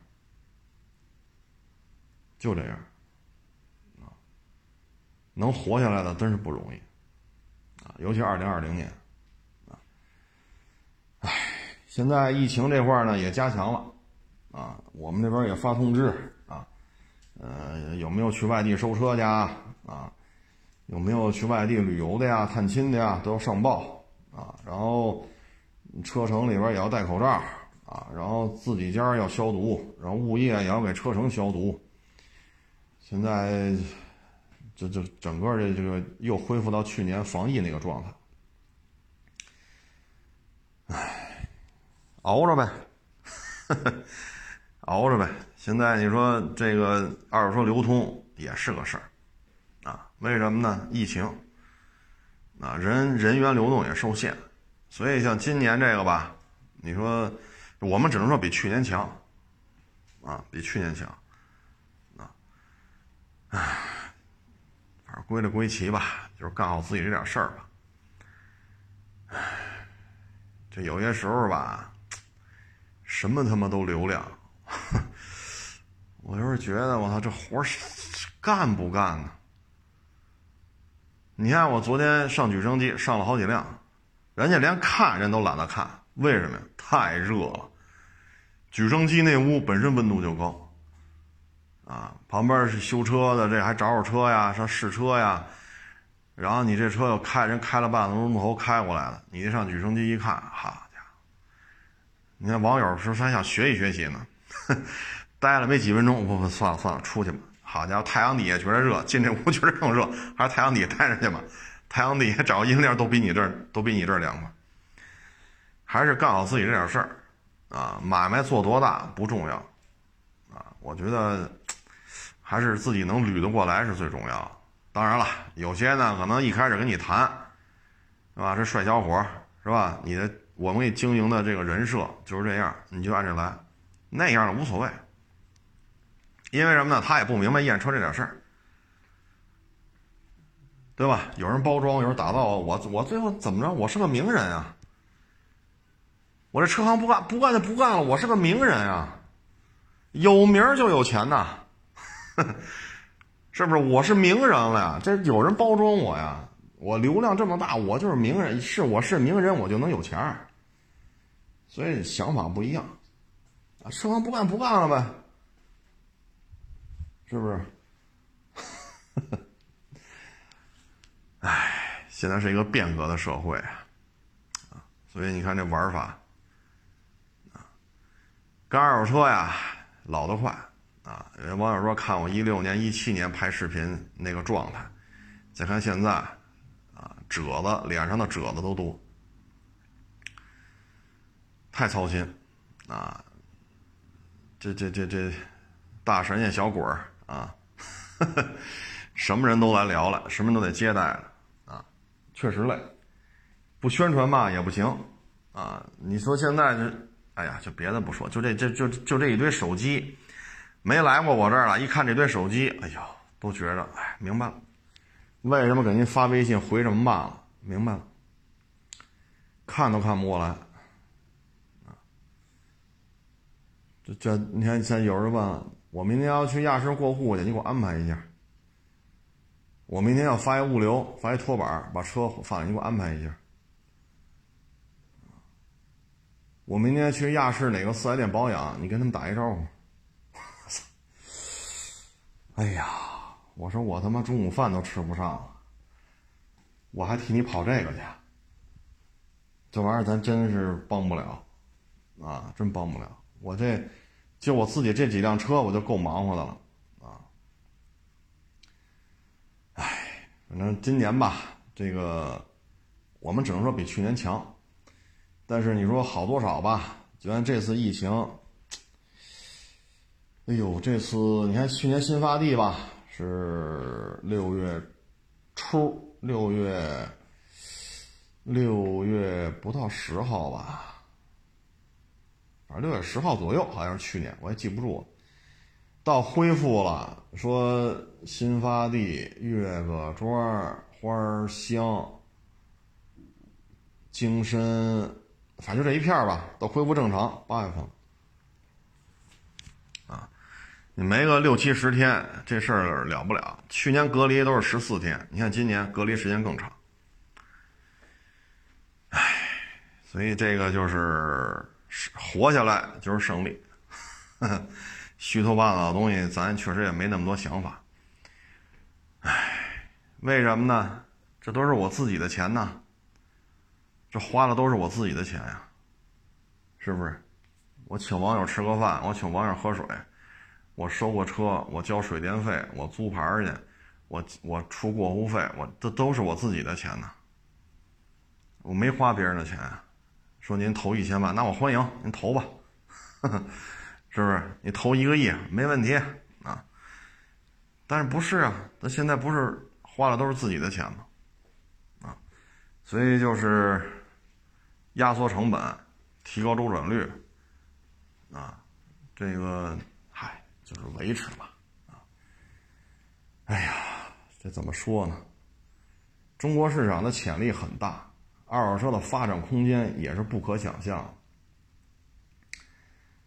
就这样，啊，能活下来的真是不容易，啊，尤其二零二零年，啊，唉，现在疫情这块呢也加强了，啊，我们那边也发通知，啊，呃，有没有去外地收车去啊？啊，有没有去外地旅游的呀、探亲的呀，都要上报，啊，然后。车程里边也要戴口罩啊，然后自己家要消毒，然后物业也要给车城消毒。现在，这这整个这这个又恢复到去年防疫那个状态。唉，熬着呗，呵 呵熬着呗。现在你说这个二手车流通也是个事儿，啊，为什么呢？疫情，啊，人人员流动也受限，所以像今年这个吧，你说我们只能说比去年强，啊，比去年强，啊，唉，反正归了归齐吧，就是干好自己这点事儿吧，唉。这有些时候吧，什么他妈都流量，我就是觉得我操这活干不干呢？你看我昨天上举升机上了好几辆，人家连看人都懒得看，为什么呀？太热了。举升机那屋本身温度就高，啊，旁边是修车的，这还找找车呀，上试车呀。然后你这车又开，人开了半个钟头开过来了，你一上举升机一看，好家伙！你看网友说还想学习学习呢，待了没几分钟，不不，算了算了，出去吧。好家伙，太阳底下觉得热，进这屋 觉得更热，还是太阳底下待着去吧。太阳底下找个阴凉都比你这儿都比你这儿凉快。还是干好自己这点事儿，啊，买卖做多大不重要，啊，我觉得还是自己能捋得过来是最重要。当然了，有些呢可能一开始跟你谈，是吧？这帅小伙是吧？你的我们经营的这个人设就是这样，你就按这来，那样的无所谓。因为什么呢？他也不明白验车这点事儿，对吧？有人包装，有人打造，我我最后怎么着？我是个名人啊！我这车行不干不干就不干了，我是个名人啊！有名就有钱呐！是不是我是名人了呀？这有人包装我呀？我流量这么大，我就是名人。是我是名人，我就能有钱儿。所以想法不一样啊！车行不干不干了呗？是不是？哎，现在是一个变革的社会啊！所以你看这玩法啊，干二手车呀，老得快。啊，有些网友说看我一六年、一七年拍视频那个状态，再看现在，啊，褶子脸上的褶子都多，太操心，啊，这这这这大神仙小鬼儿啊，什么人都来聊了，什么都得接待了，啊，确实累，不宣传嘛也不行，啊，你说现在这，哎呀，就别的不说，就这这就就这一堆手机。没来过我这儿了，一看这堆手机，哎呦，都觉着哎，明白了，为什么给您发微信回这么慢了？明白了，看都看不过来，啊，这这，你看，现在有人问我，明天要去亚市过户去，你给我安排一下。我明天要发一物流，发一拖板，把车放你给我安排一下。我明天去亚市哪个四 S 店保养，你跟他们打一招呼。哎呀，我说我他妈中午饭都吃不上了，我还替你跑这个去，这玩意儿咱真是帮不了，啊，真帮不了。我这就我自己这几辆车，我就够忙活的了，啊。哎，反正今年吧，这个我们只能说比去年强，但是你说好多少吧？就按这次疫情。哎呦，这次你看去年新发地吧，是六月初，六月六月不到十号吧，正六月十号左右，好像是去年，我也记不住。到恢复了，说新发地、岳各庄、花乡、京深，反正就这一片吧，都恢复正常，八月份啊。你没个六七十天，这事儿了不了。去年隔离都是十四天，你看今年隔离时间更长。唉，所以这个就是活下来就是胜利。虚头巴脑的东西，咱确实也没那么多想法。唉，为什么呢？这都是我自己的钱呐，这花的都是我自己的钱呀，是不是？我请网友吃个饭，我请网友喝水，我收个车，我交水电费，我租牌去，我我出过户费，我这都是我自己的钱呢。我没花别人的钱，说您投一千万，那我欢迎您投吧，是不是？你投一个亿没问题啊。但是不是啊？那现在不是花的都是自己的钱吗？啊，所以就是压缩成本，提高周转率，啊，这个嗨，就是维持吧，啊，哎呀，这怎么说呢？中国市场的潜力很大。二手车的发展空间也是不可想象，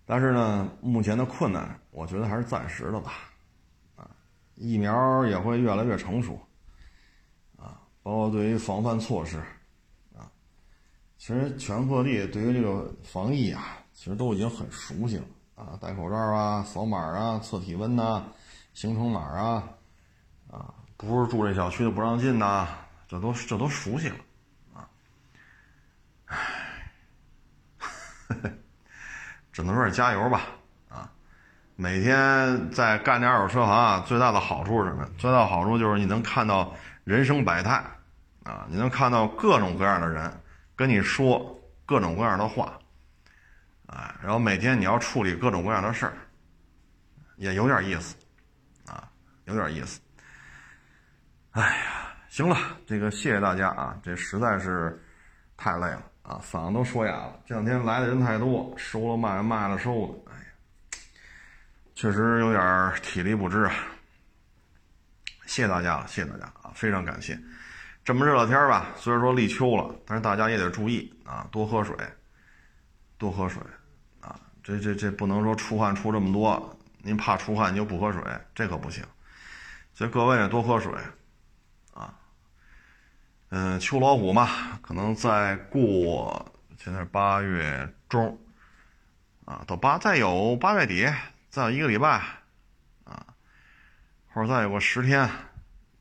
但是呢，目前的困难，我觉得还是暂时的吧。啊，疫苗也会越来越成熟，啊，包括对于防范措施，啊，其实全各地对于这个防疫啊，其实都已经很熟悉了啊，戴口罩啊，扫码啊，测体温呐，行程码啊，啊，不是住这小区的不让进呐，这都这都熟悉了。只能说是加油吧，啊，每天在干这二手车行，啊最大的好处是什么？最大的好处就是你能看到人生百态，啊，你能看到各种各样的人跟你说各种各样的话，啊，然后每天你要处理各种各样的事儿，也有点意思，啊，有点意思。哎呀，行了，这个谢谢大家啊，这实在是太累了。啊，嗓子都说哑了。这两天来的人太多，收了卖，卖了收的，哎呀，确实有点体力不支啊。谢谢大家了，谢谢大家啊，非常感谢。这么热的天吧，虽然说立秋了，但是大家也得注意啊，多喝水，多喝水啊。这这这不能说出汗出这么多，您怕出汗你就不喝水，这可不行。所以各位多喝水。嗯，秋老虎嘛，可能再过现在是八月中，啊，到八再有八月底，再有一个礼拜，啊，或者再有个十天，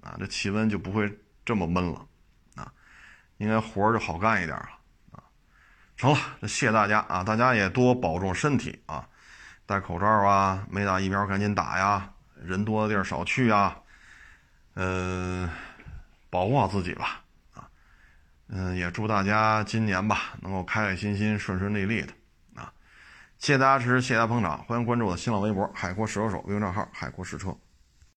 啊，这气温就不会这么闷了，啊，应该活儿就好干一点了，啊，成了，这谢谢大家啊，大家也多保重身体啊，戴口罩啊，没打疫苗赶紧打呀，人多的地儿少去啊，嗯，保护好自己吧。嗯，也祝大家今年吧能够开开心心、顺顺利利的啊！谢谢大家支持，谢谢大家捧场，欢迎关注我的新浪微博“海阔试车手”微信账号“海阔试车”。